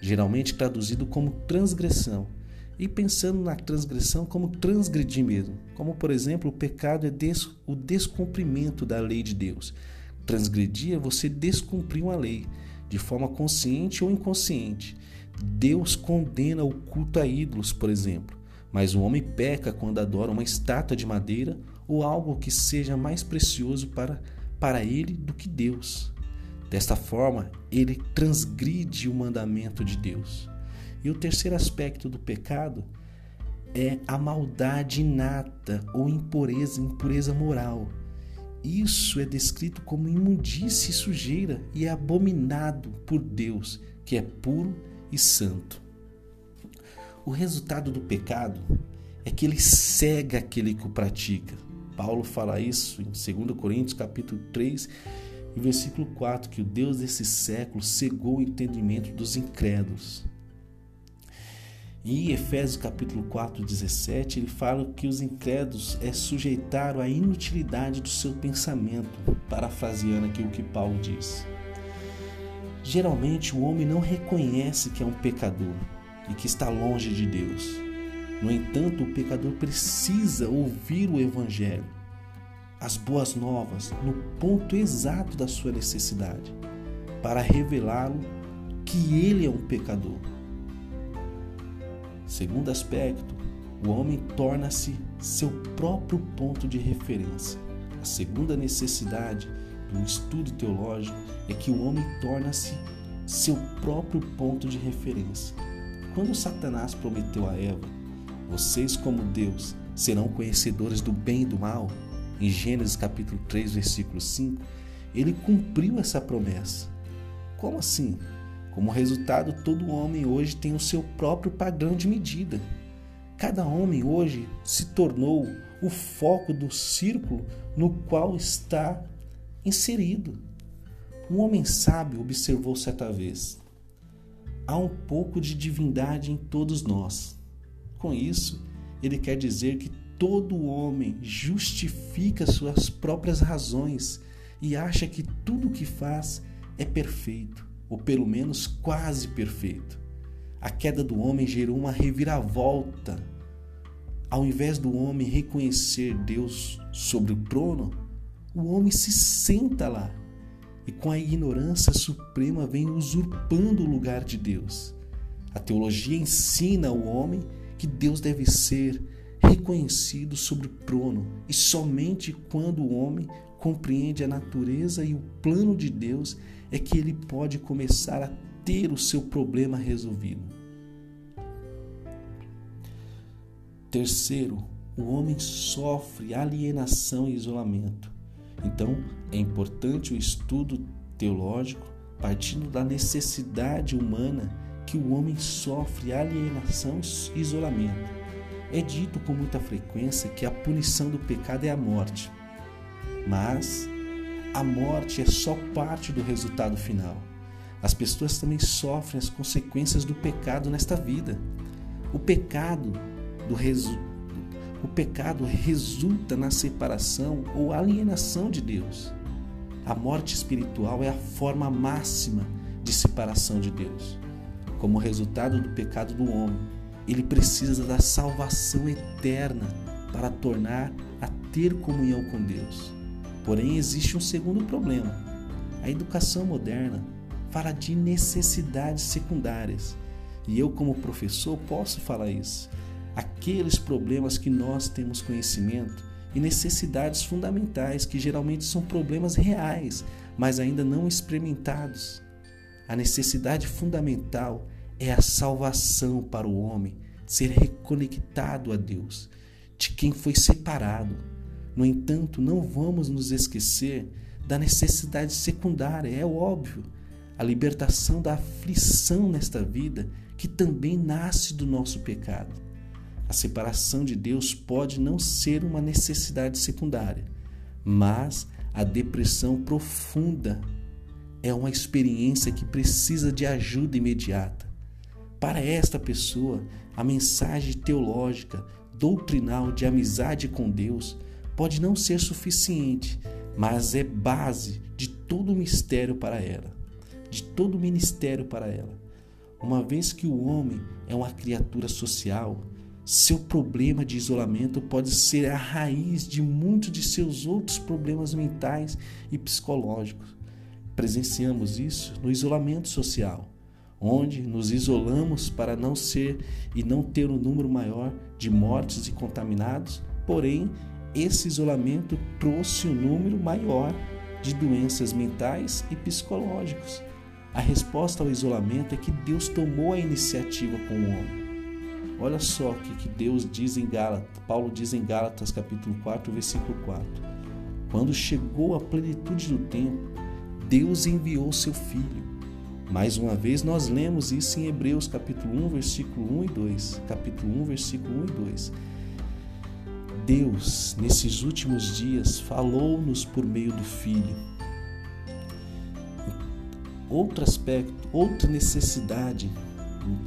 geralmente traduzido como transgressão, e pensando na transgressão como transgredir mesmo, como por exemplo o pecado é des o descumprimento da lei de Deus. Transgredir é você descumprir uma lei, de forma consciente ou inconsciente. Deus condena o culto a ídolos, por exemplo, mas o homem peca quando adora uma estátua de madeira ou algo que seja mais precioso para, para ele do que Deus. Desta forma, ele transgride o mandamento de Deus. E o terceiro aspecto do pecado é a maldade inata ou impureza, impureza moral. Isso é descrito como imundície e sujeira e é abominado por Deus, que é puro e santo. O resultado do pecado é que ele cega aquele que o pratica. Paulo fala isso em 2 Coríntios capítulo 3, versículo 4, que o Deus desse século cegou o entendimento dos incrédulos. E Efésios capítulo 4, 17, ele fala que os incrédulos é sujeitaram à inutilidade do seu pensamento, parafraseando aqui o que Paulo diz. Geralmente o homem não reconhece que é um pecador e que está longe de Deus. No entanto, o pecador precisa ouvir o evangelho, as boas novas, no ponto exato da sua necessidade, para revelá-lo que ele é um pecador Segundo aspecto, o homem torna-se seu próprio ponto de referência. A segunda necessidade do estudo teológico é que o homem torna-se seu próprio ponto de referência. Quando Satanás prometeu a Eva, vocês como Deus serão conhecedores do bem e do mal, em Gênesis capítulo 3, versículo 5, ele cumpriu essa promessa. Como assim? Como resultado, todo homem hoje tem o seu próprio padrão de medida. Cada homem hoje se tornou o foco do círculo no qual está inserido. Um homem sábio observou certa vez: há um pouco de divindade em todos nós. Com isso, ele quer dizer que todo homem justifica suas próprias razões e acha que tudo o que faz é perfeito ou pelo menos quase perfeito. A queda do homem gerou uma reviravolta. Ao invés do homem reconhecer Deus sobre o trono, o homem se senta lá e com a ignorância suprema vem usurpando o lugar de Deus. A teologia ensina ao homem que Deus deve ser reconhecido sobre o trono e somente quando o homem compreende a natureza e o plano de Deus é que ele pode começar a ter o seu problema resolvido. Terceiro, o homem sofre alienação e isolamento. Então, é importante o estudo teológico partindo da necessidade humana que o homem sofre alienação e isolamento. É dito com muita frequência que a punição do pecado é a morte. Mas a morte é só parte do resultado final. As pessoas também sofrem as consequências do pecado nesta vida. O pecado do resu... o pecado resulta na separação ou alienação de Deus. A morte espiritual é a forma máxima de separação de Deus. Como resultado do pecado do homem, ele precisa da salvação eterna para tornar a ter comunhão com Deus. Porém, existe um segundo problema. A educação moderna fala de necessidades secundárias. E eu, como professor, posso falar isso. Aqueles problemas que nós temos conhecimento e necessidades fundamentais, que geralmente são problemas reais, mas ainda não experimentados. A necessidade fundamental é a salvação para o homem, ser reconectado a Deus, de quem foi separado no entanto, não vamos nos esquecer da necessidade secundária, é óbvio, a libertação da aflição nesta vida que também nasce do nosso pecado. A separação de Deus pode não ser uma necessidade secundária, mas a depressão profunda é uma experiência que precisa de ajuda imediata. Para esta pessoa, a mensagem teológica, doutrinal de amizade com Deus pode não ser suficiente, mas é base de todo o mistério para ela, de todo o ministério para ela. Uma vez que o homem é uma criatura social, seu problema de isolamento pode ser a raiz de muitos de seus outros problemas mentais e psicológicos. Presenciamos isso no isolamento social, onde nos isolamos para não ser e não ter um número maior de mortes e contaminados, porém esse isolamento trouxe um número maior de doenças mentais e psicológicas. A resposta ao isolamento é que Deus tomou a iniciativa com o homem. Olha só o que Deus diz em Gálatas, Paulo diz em Gálatas capítulo 4, versículo 4. Quando chegou a plenitude do tempo, Deus enviou seu filho. Mais uma vez nós lemos isso em Hebreus capítulo 1, versículo 1 e 2. Capítulo 1, versículo 1 e 2 Deus, nesses últimos dias, falou-nos por meio do Filho. Outro aspecto, outra necessidade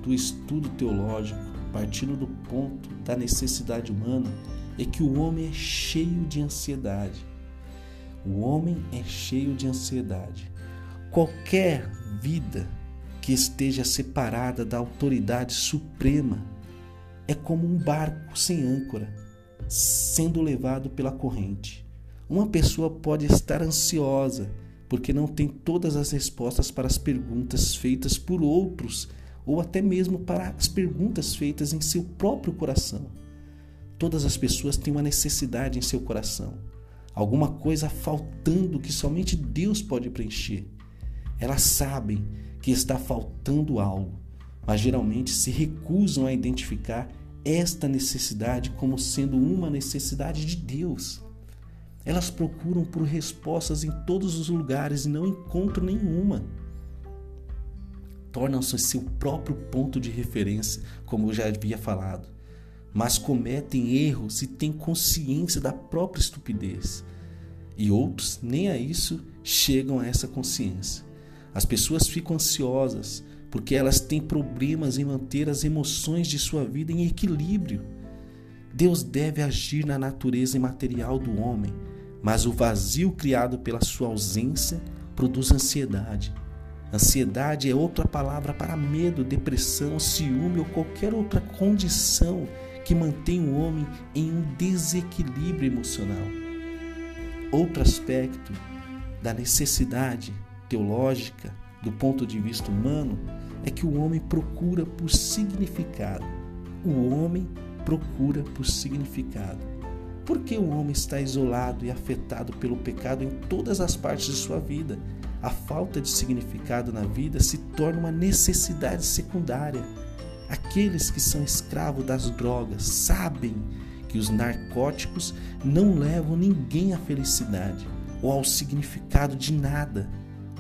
do estudo teológico, partindo do ponto da necessidade humana, é que o homem é cheio de ansiedade. O homem é cheio de ansiedade. Qualquer vida que esteja separada da autoridade suprema é como um barco sem âncora sendo levado pela corrente. Uma pessoa pode estar ansiosa porque não tem todas as respostas para as perguntas feitas por outros ou até mesmo para as perguntas feitas em seu próprio coração. Todas as pessoas têm uma necessidade em seu coração, alguma coisa faltando que somente Deus pode preencher. Elas sabem que está faltando algo, mas geralmente se recusam a identificar esta necessidade como sendo uma necessidade de Deus. Elas procuram por respostas em todos os lugares e não encontram nenhuma. Tornam-se seu próprio ponto de referência, como eu já havia falado, mas cometem erros e têm consciência da própria estupidez. E outros nem a isso chegam a essa consciência. As pessoas ficam ansiosas, porque elas têm problemas em manter as emoções de sua vida em equilíbrio. Deus deve agir na natureza imaterial do homem, mas o vazio criado pela sua ausência produz ansiedade. Ansiedade é outra palavra para medo, depressão, ciúme ou qualquer outra condição que mantém o homem em um desequilíbrio emocional. Outro aspecto da necessidade teológica do ponto de vista humano é que o homem procura por significado. O homem procura por significado. Por que o homem está isolado e afetado pelo pecado em todas as partes de sua vida? A falta de significado na vida se torna uma necessidade secundária. Aqueles que são escravos das drogas sabem que os narcóticos não levam ninguém à felicidade ou ao significado de nada.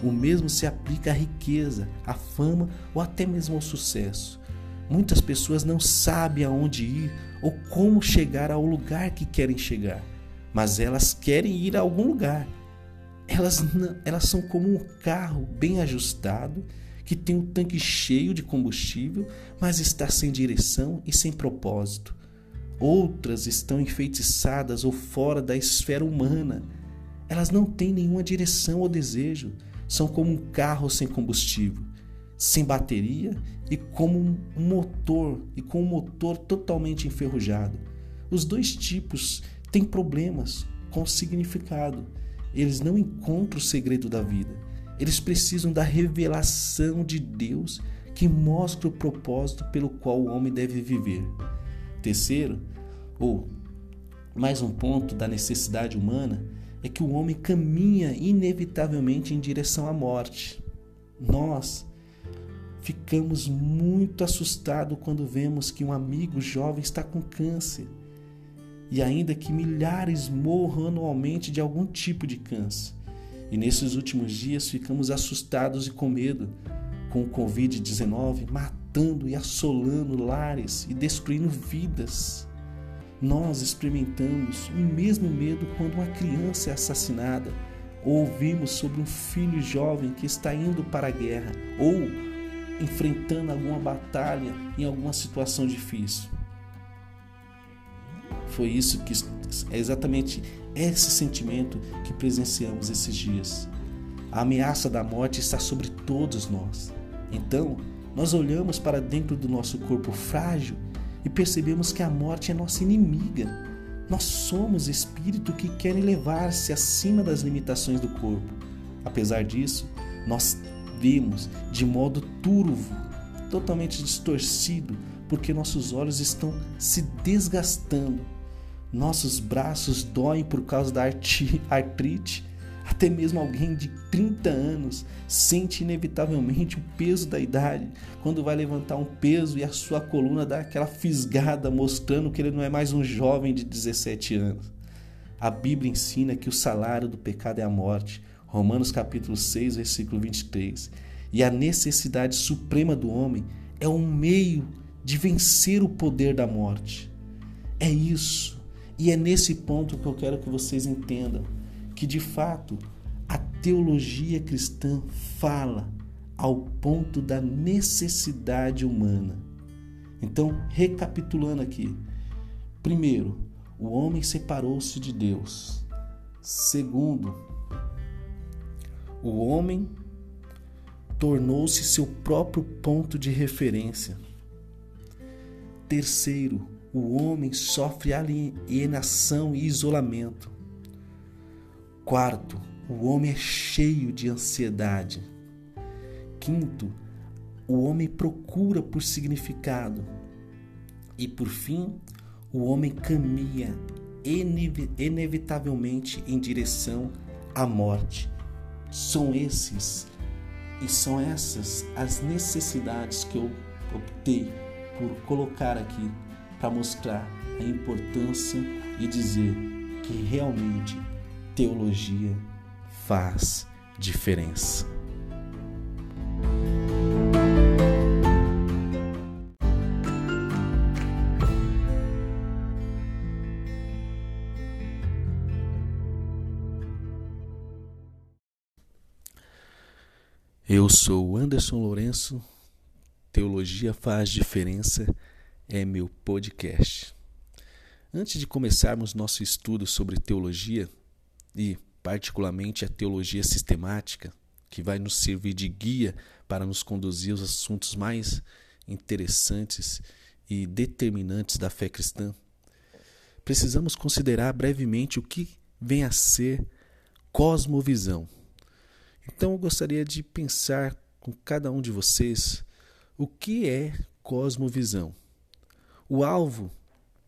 O mesmo se aplica à riqueza, à fama ou até mesmo ao sucesso. Muitas pessoas não sabem aonde ir ou como chegar ao lugar que querem chegar, mas elas querem ir a algum lugar. Elas, elas são como um carro bem ajustado que tem um tanque cheio de combustível, mas está sem direção e sem propósito. Outras estão enfeitiçadas ou fora da esfera humana. Elas não têm nenhuma direção ou desejo. São como um carro sem combustível, sem bateria e como um motor e com um motor totalmente enferrujado. Os dois tipos têm problemas com significado. Eles não encontram o segredo da vida. Eles precisam da revelação de Deus que mostra o propósito pelo qual o homem deve viver. Terceiro, ou mais um ponto da necessidade humana, é que o homem caminha inevitavelmente em direção à morte. Nós ficamos muito assustados quando vemos que um amigo jovem está com câncer. E ainda que milhares morram anualmente de algum tipo de câncer. E nesses últimos dias ficamos assustados e com medo com o Covid-19 matando e assolando lares e destruindo vidas. Nós experimentamos o mesmo medo quando uma criança é assassinada, ou ouvimos sobre um filho jovem que está indo para a guerra, ou enfrentando alguma batalha em alguma situação difícil. Foi isso que é exatamente esse sentimento que presenciamos esses dias. A ameaça da morte está sobre todos nós. Então, nós olhamos para dentro do nosso corpo frágil e percebemos que a morte é nossa inimiga. Nós somos espírito que quer elevar-se acima das limitações do corpo. Apesar disso, nós vemos de modo turvo, totalmente distorcido, porque nossos olhos estão se desgastando. Nossos braços doem por causa da artrite até mesmo alguém de 30 anos sente inevitavelmente o peso da idade quando vai levantar um peso e a sua coluna dá aquela fisgada mostrando que ele não é mais um jovem de 17 anos. A Bíblia ensina que o salário do pecado é a morte. Romanos capítulo 6, versículo 23. E a necessidade suprema do homem é um meio de vencer o poder da morte. É isso. E é nesse ponto que eu quero que vocês entendam que de fato a teologia cristã fala ao ponto da necessidade humana. Então, recapitulando aqui: primeiro, o homem separou-se de Deus. Segundo, o homem tornou-se seu próprio ponto de referência. Terceiro, o homem sofre alienação e isolamento. Quarto, o homem é cheio de ansiedade. Quinto, o homem procura por significado. E por fim, o homem caminha inevitavelmente em direção à morte. São esses e são essas as necessidades que eu optei por colocar aqui para mostrar a importância e dizer que realmente teologia faz diferença. Eu sou Anderson Lourenço. Teologia faz diferença é meu podcast. Antes de começarmos nosso estudo sobre teologia, e, particularmente, a teologia sistemática, que vai nos servir de guia para nos conduzir aos assuntos mais interessantes e determinantes da fé cristã, precisamos considerar brevemente o que vem a ser cosmovisão. Então eu gostaria de pensar com cada um de vocês o que é cosmovisão. O alvo,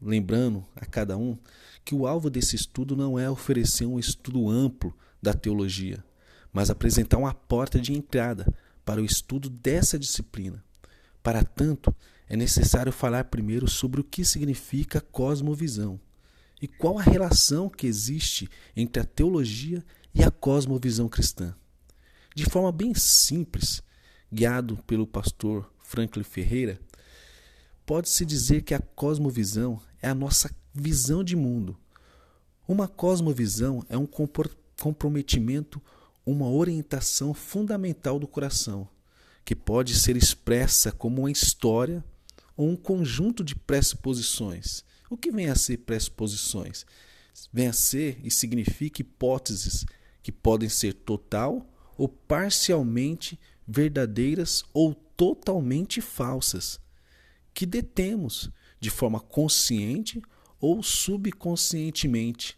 lembrando a cada um, que o alvo desse estudo não é oferecer um estudo amplo da teologia, mas apresentar uma porta de entrada para o estudo dessa disciplina. Para tanto, é necessário falar primeiro sobre o que significa cosmovisão e qual a relação que existe entre a teologia e a cosmovisão cristã. De forma bem simples, guiado pelo pastor Franklin Ferreira, pode-se dizer que a cosmovisão é a nossa visão de mundo. Uma cosmovisão é um comprometimento, uma orientação fundamental do coração, que pode ser expressa como uma história ou um conjunto de pressuposições. O que vem a ser pressuposições? Vem a ser e significa hipóteses que podem ser total ou parcialmente verdadeiras ou totalmente falsas, que detemos de forma consciente ou subconscientemente,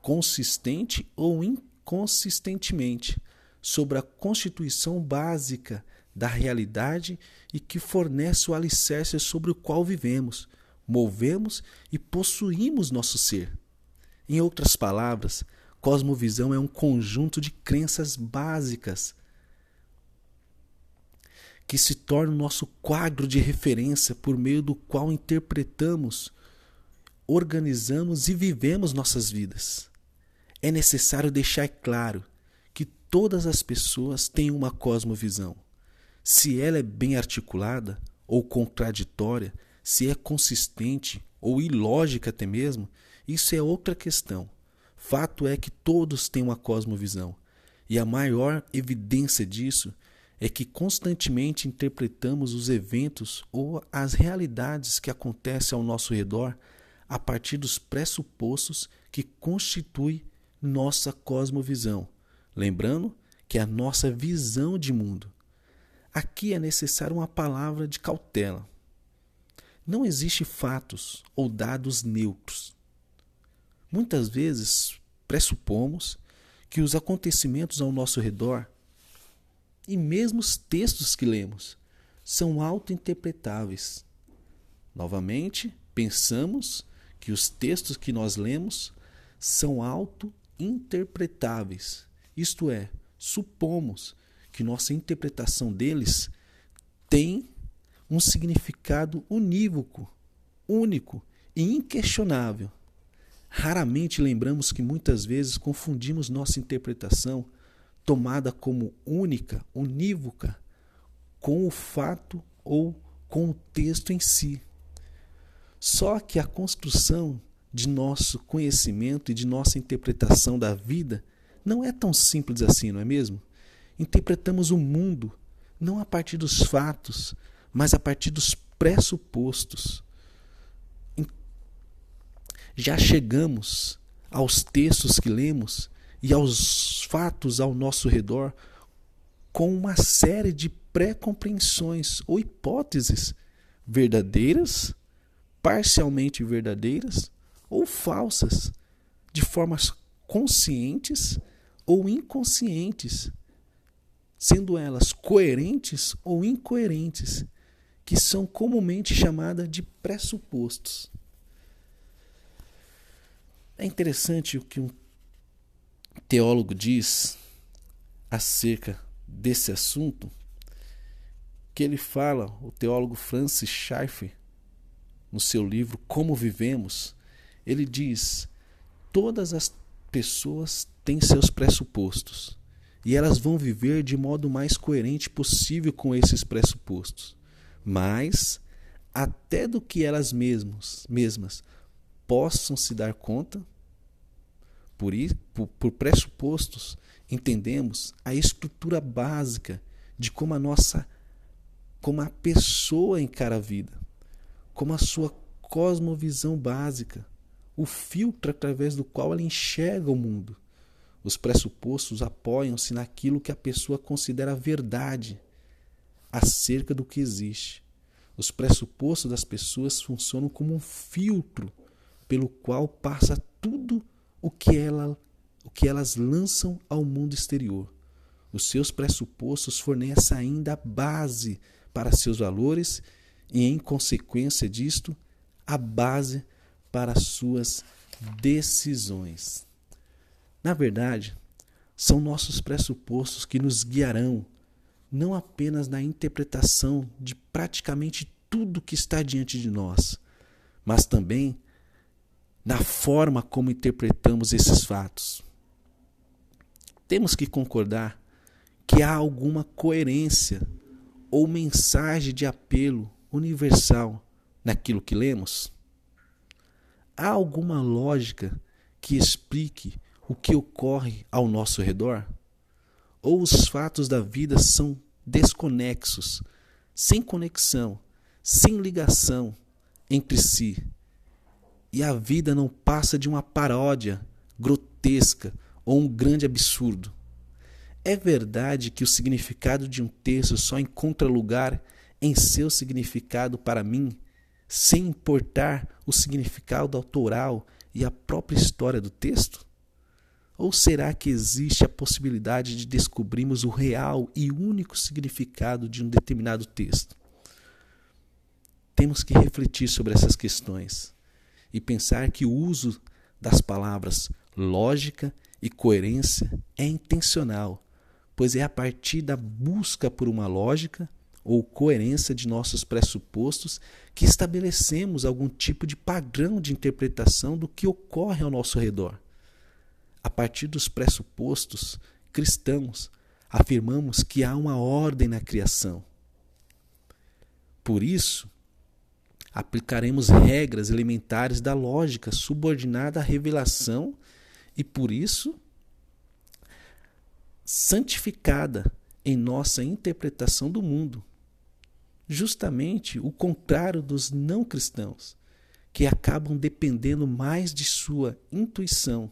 consistente ou inconsistentemente, sobre a constituição básica da realidade e que fornece o alicerce sobre o qual vivemos, movemos e possuímos nosso ser. Em outras palavras, cosmovisão é um conjunto de crenças básicas que se torna o nosso quadro de referência por meio do qual interpretamos, organizamos e vivemos nossas vidas. É necessário deixar claro que todas as pessoas têm uma cosmovisão. Se ela é bem articulada ou contraditória, se é consistente ou ilógica até mesmo, isso é outra questão. Fato é que todos têm uma cosmovisão, e a maior evidência disso é que constantemente interpretamos os eventos ou as realidades que acontecem ao nosso redor a partir dos pressupostos que constituem nossa cosmovisão. Lembrando que é a nossa visão de mundo. Aqui é necessária uma palavra de cautela. Não existe fatos ou dados neutros. Muitas vezes pressupomos que os acontecimentos ao nosso redor e mesmo os textos que lemos são auto-interpretáveis. Novamente, pensamos que os textos que nós lemos são auto-interpretáveis. Isto é, supomos que nossa interpretação deles tem um significado unívoco, único e inquestionável. Raramente lembramos que muitas vezes confundimos nossa interpretação tomada como única, unívoca, com o fato ou com o texto em si. Só que a construção de nosso conhecimento e de nossa interpretação da vida não é tão simples assim, não é mesmo? Interpretamos o mundo não a partir dos fatos, mas a partir dos pressupostos. Já chegamos aos textos que lemos e aos fatos ao nosso redor com uma série de pré-compreensões ou hipóteses verdadeiras, parcialmente verdadeiras ou falsas, de formas conscientes ou inconscientes, sendo elas coerentes ou incoerentes, que são comumente chamadas de pressupostos. É interessante o que um teólogo diz acerca desse assunto, que ele fala, o teólogo Francis Schaeffer, no seu livro Como Vivemos, ele diz: todas as pessoas têm seus pressupostos e elas vão viver de modo mais coerente possível com esses pressupostos. Mas, até do que elas mesmas, mesmas possam se dar conta, por, por, por pressupostos, entendemos a estrutura básica de como a nossa, como a pessoa encara a vida, como a sua cosmovisão básica, o filtro através do qual ela enxerga o mundo. Os pressupostos apoiam-se naquilo que a pessoa considera verdade acerca do que existe. Os pressupostos das pessoas funcionam como um filtro pelo qual passa tudo o que, ela, o que elas lançam ao mundo exterior. Os seus pressupostos fornecem ainda a base para seus valores e, em consequência disto, a base para suas decisões. Na verdade, são nossos pressupostos que nos guiarão não apenas na interpretação de praticamente tudo que está diante de nós, mas também na forma como interpretamos esses fatos. Temos que concordar que há alguma coerência ou mensagem de apelo universal naquilo que lemos? Há alguma lógica que explique o que ocorre ao nosso redor? Ou os fatos da vida são desconexos, sem conexão, sem ligação entre si? E a vida não passa de uma paródia grotesca ou um grande absurdo. É verdade que o significado de um texto só encontra lugar em seu significado para mim, sem importar o significado autoral e a própria história do texto? Ou será que existe a possibilidade de descobrirmos o real e único significado de um determinado texto? Temos que refletir sobre essas questões e pensar que o uso das palavras lógica e coerência é intencional, pois é a partir da busca por uma lógica ou coerência de nossos pressupostos que estabelecemos algum tipo de padrão de interpretação do que ocorre ao nosso redor. A partir dos pressupostos cristãos, afirmamos que há uma ordem na criação. Por isso, aplicaremos regras elementares da lógica subordinada à revelação e, por isso, santificada em nossa interpretação do mundo. Justamente o contrário dos não cristãos, que acabam dependendo mais de sua intuição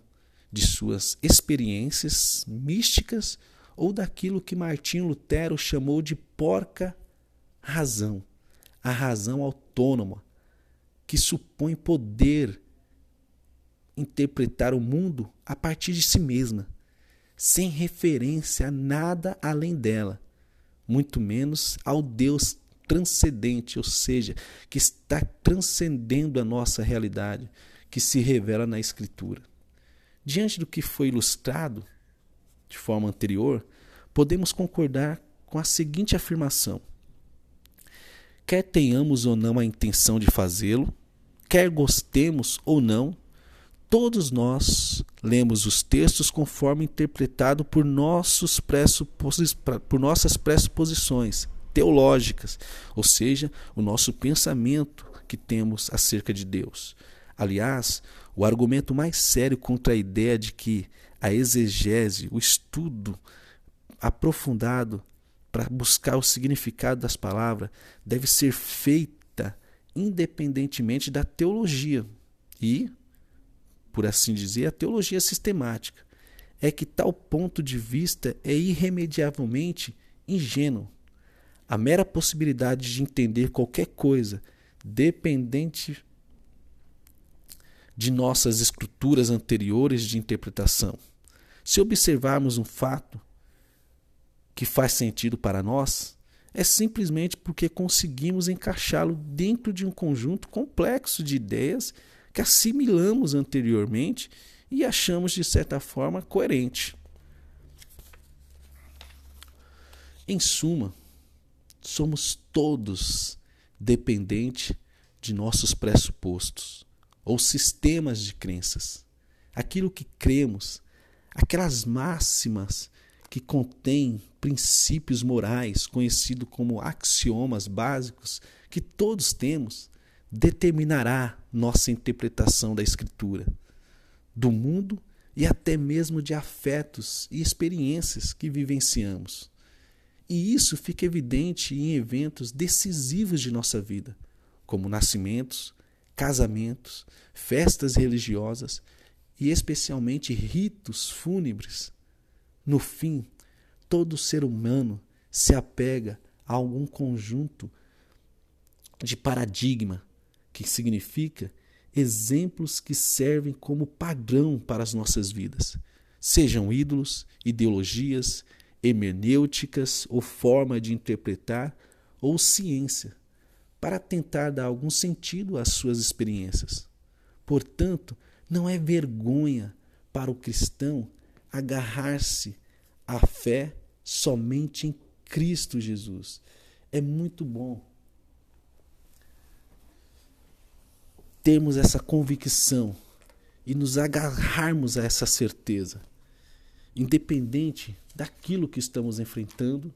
de suas experiências místicas ou daquilo que Martinho Lutero chamou de porca razão, a razão autônoma, que supõe poder interpretar o mundo a partir de si mesma, sem referência a nada além dela, muito menos ao Deus transcendente, ou seja, que está transcendendo a nossa realidade, que se revela na Escritura. Diante do que foi ilustrado de forma anterior, podemos concordar com a seguinte afirmação: quer tenhamos ou não a intenção de fazê-lo, quer gostemos ou não, todos nós lemos os textos conforme interpretado por, nossos por nossas pressuposições teológicas, ou seja, o nosso pensamento que temos acerca de Deus. Aliás, o argumento mais sério contra a ideia de que a exegese, o estudo aprofundado para buscar o significado das palavras, deve ser feita independentemente da teologia e, por assim dizer, a teologia sistemática. É que tal ponto de vista é irremediavelmente ingênuo. A mera possibilidade de entender qualquer coisa, dependente de nossas estruturas anteriores de interpretação. Se observarmos um fato que faz sentido para nós, é simplesmente porque conseguimos encaixá-lo dentro de um conjunto complexo de ideias que assimilamos anteriormente e achamos de certa forma coerente. Em suma, somos todos dependentes de nossos pressupostos ou sistemas de crenças. Aquilo que cremos, aquelas máximas que contêm princípios morais, conhecidos como axiomas básicos, que todos temos, determinará nossa interpretação da Escritura, do mundo e até mesmo de afetos e experiências que vivenciamos. E isso fica evidente em eventos decisivos de nossa vida, como nascimentos, casamentos, festas religiosas e especialmente ritos fúnebres. No fim, todo ser humano se apega a algum conjunto de paradigma, que significa exemplos que servem como padrão para as nossas vidas, sejam ídolos, ideologias, hermenêuticas ou forma de interpretar ou ciência para tentar dar algum sentido às suas experiências. Portanto, não é vergonha para o cristão agarrar-se à fé somente em Cristo Jesus. É muito bom termos essa convicção e nos agarrarmos a essa certeza, independente daquilo que estamos enfrentando,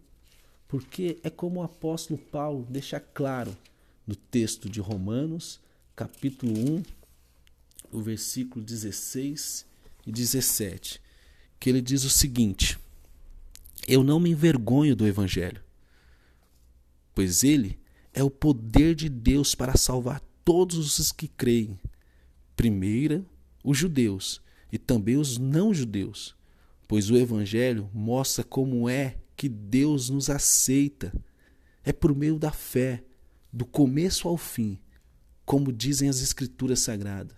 porque é como o apóstolo Paulo deixa claro no texto de Romanos, capítulo 1, o versículo 16 e 17, que ele diz o seguinte: Eu não me envergonho do evangelho, pois ele é o poder de Deus para salvar todos os que creem. Primeira, os judeus e também os não-judeus, pois o evangelho mostra como é que Deus nos aceita. É por meio da fé, do começo ao fim, como dizem as Escrituras Sagradas.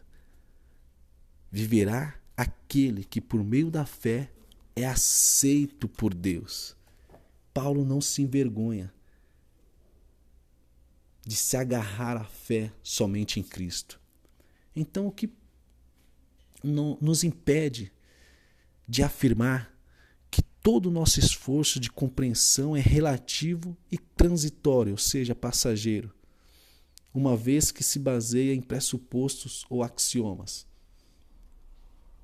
Viverá aquele que, por meio da fé, é aceito por Deus. Paulo não se envergonha de se agarrar à fé somente em Cristo. Então, o que nos impede de afirmar que todo o nosso esforço de compreensão é relativo e transitório, ou seja, passageiro, uma vez que se baseia em pressupostos ou axiomas.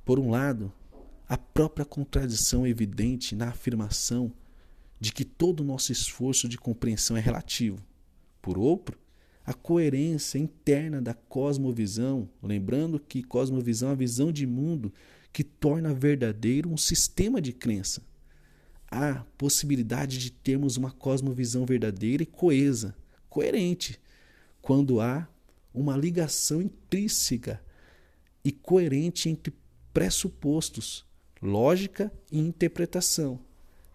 Por um lado, a própria contradição evidente na afirmação de que todo o nosso esforço de compreensão é relativo. Por outro, a coerência interna da cosmovisão, lembrando que cosmovisão é a visão de mundo que torna verdadeiro um sistema de crença. Há possibilidade de termos uma cosmovisão verdadeira e coesa, coerente, quando há uma ligação intrínseca e coerente entre pressupostos, lógica e interpretação,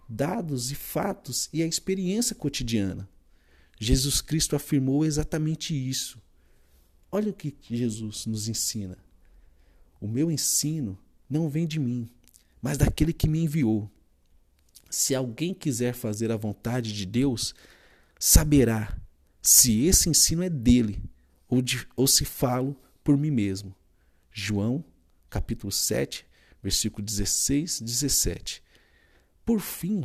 dados e fatos e a experiência cotidiana. Jesus Cristo afirmou exatamente isso. Olha o que Jesus nos ensina. O meu ensino não vem de mim, mas daquele que me enviou. Se alguém quiser fazer a vontade de Deus, saberá se esse ensino é dele ou, de, ou se falo por mim mesmo. João, capítulo 7, versículo 16, 17. Por fim,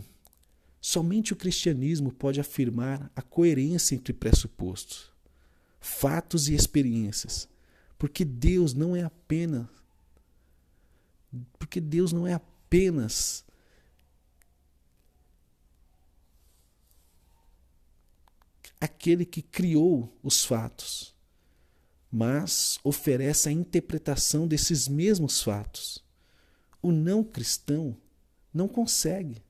Somente o cristianismo pode afirmar a coerência entre pressupostos, fatos e experiências, porque Deus não é apenas porque Deus não é apenas aquele que criou os fatos, mas oferece a interpretação desses mesmos fatos. O não cristão não consegue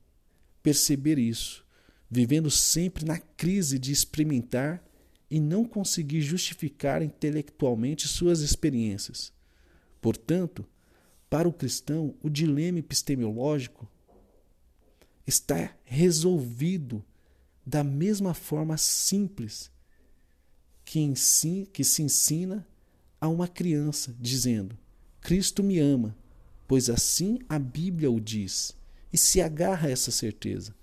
perceber isso, vivendo sempre na crise de experimentar e não conseguir justificar intelectualmente suas experiências. Portanto, para o cristão, o dilema epistemológico está resolvido da mesma forma simples que, que se ensina a uma criança, dizendo: Cristo me ama, pois assim a Bíblia o diz e se agarra a essa certeza.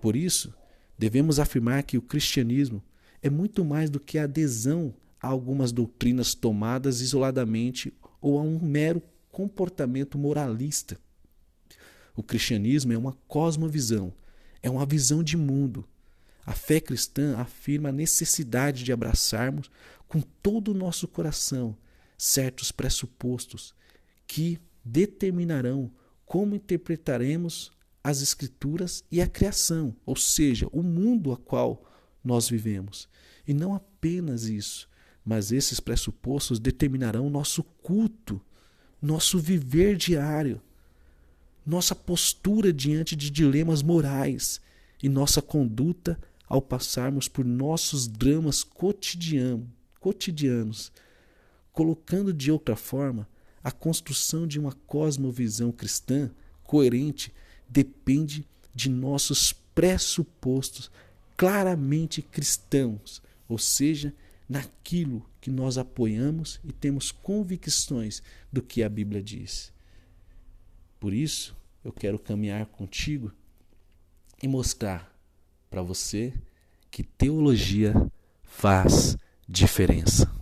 Por isso, devemos afirmar que o cristianismo é muito mais do que a adesão a algumas doutrinas tomadas isoladamente ou a um mero comportamento moralista. O cristianismo é uma cosmovisão, é uma visão de mundo. A fé cristã afirma a necessidade de abraçarmos com todo o nosso coração certos pressupostos que determinarão como interpretaremos as Escrituras e a criação, ou seja, o mundo a qual nós vivemos. E não apenas isso, mas esses pressupostos determinarão nosso culto, nosso viver diário, nossa postura diante de dilemas morais e nossa conduta ao passarmos por nossos dramas cotidiano, cotidianos, colocando de outra forma a construção de uma cosmovisão cristã coerente depende de nossos pressupostos claramente cristãos, ou seja, naquilo que nós apoiamos e temos convicções do que a Bíblia diz. Por isso, eu quero caminhar contigo e mostrar para você que teologia faz diferença.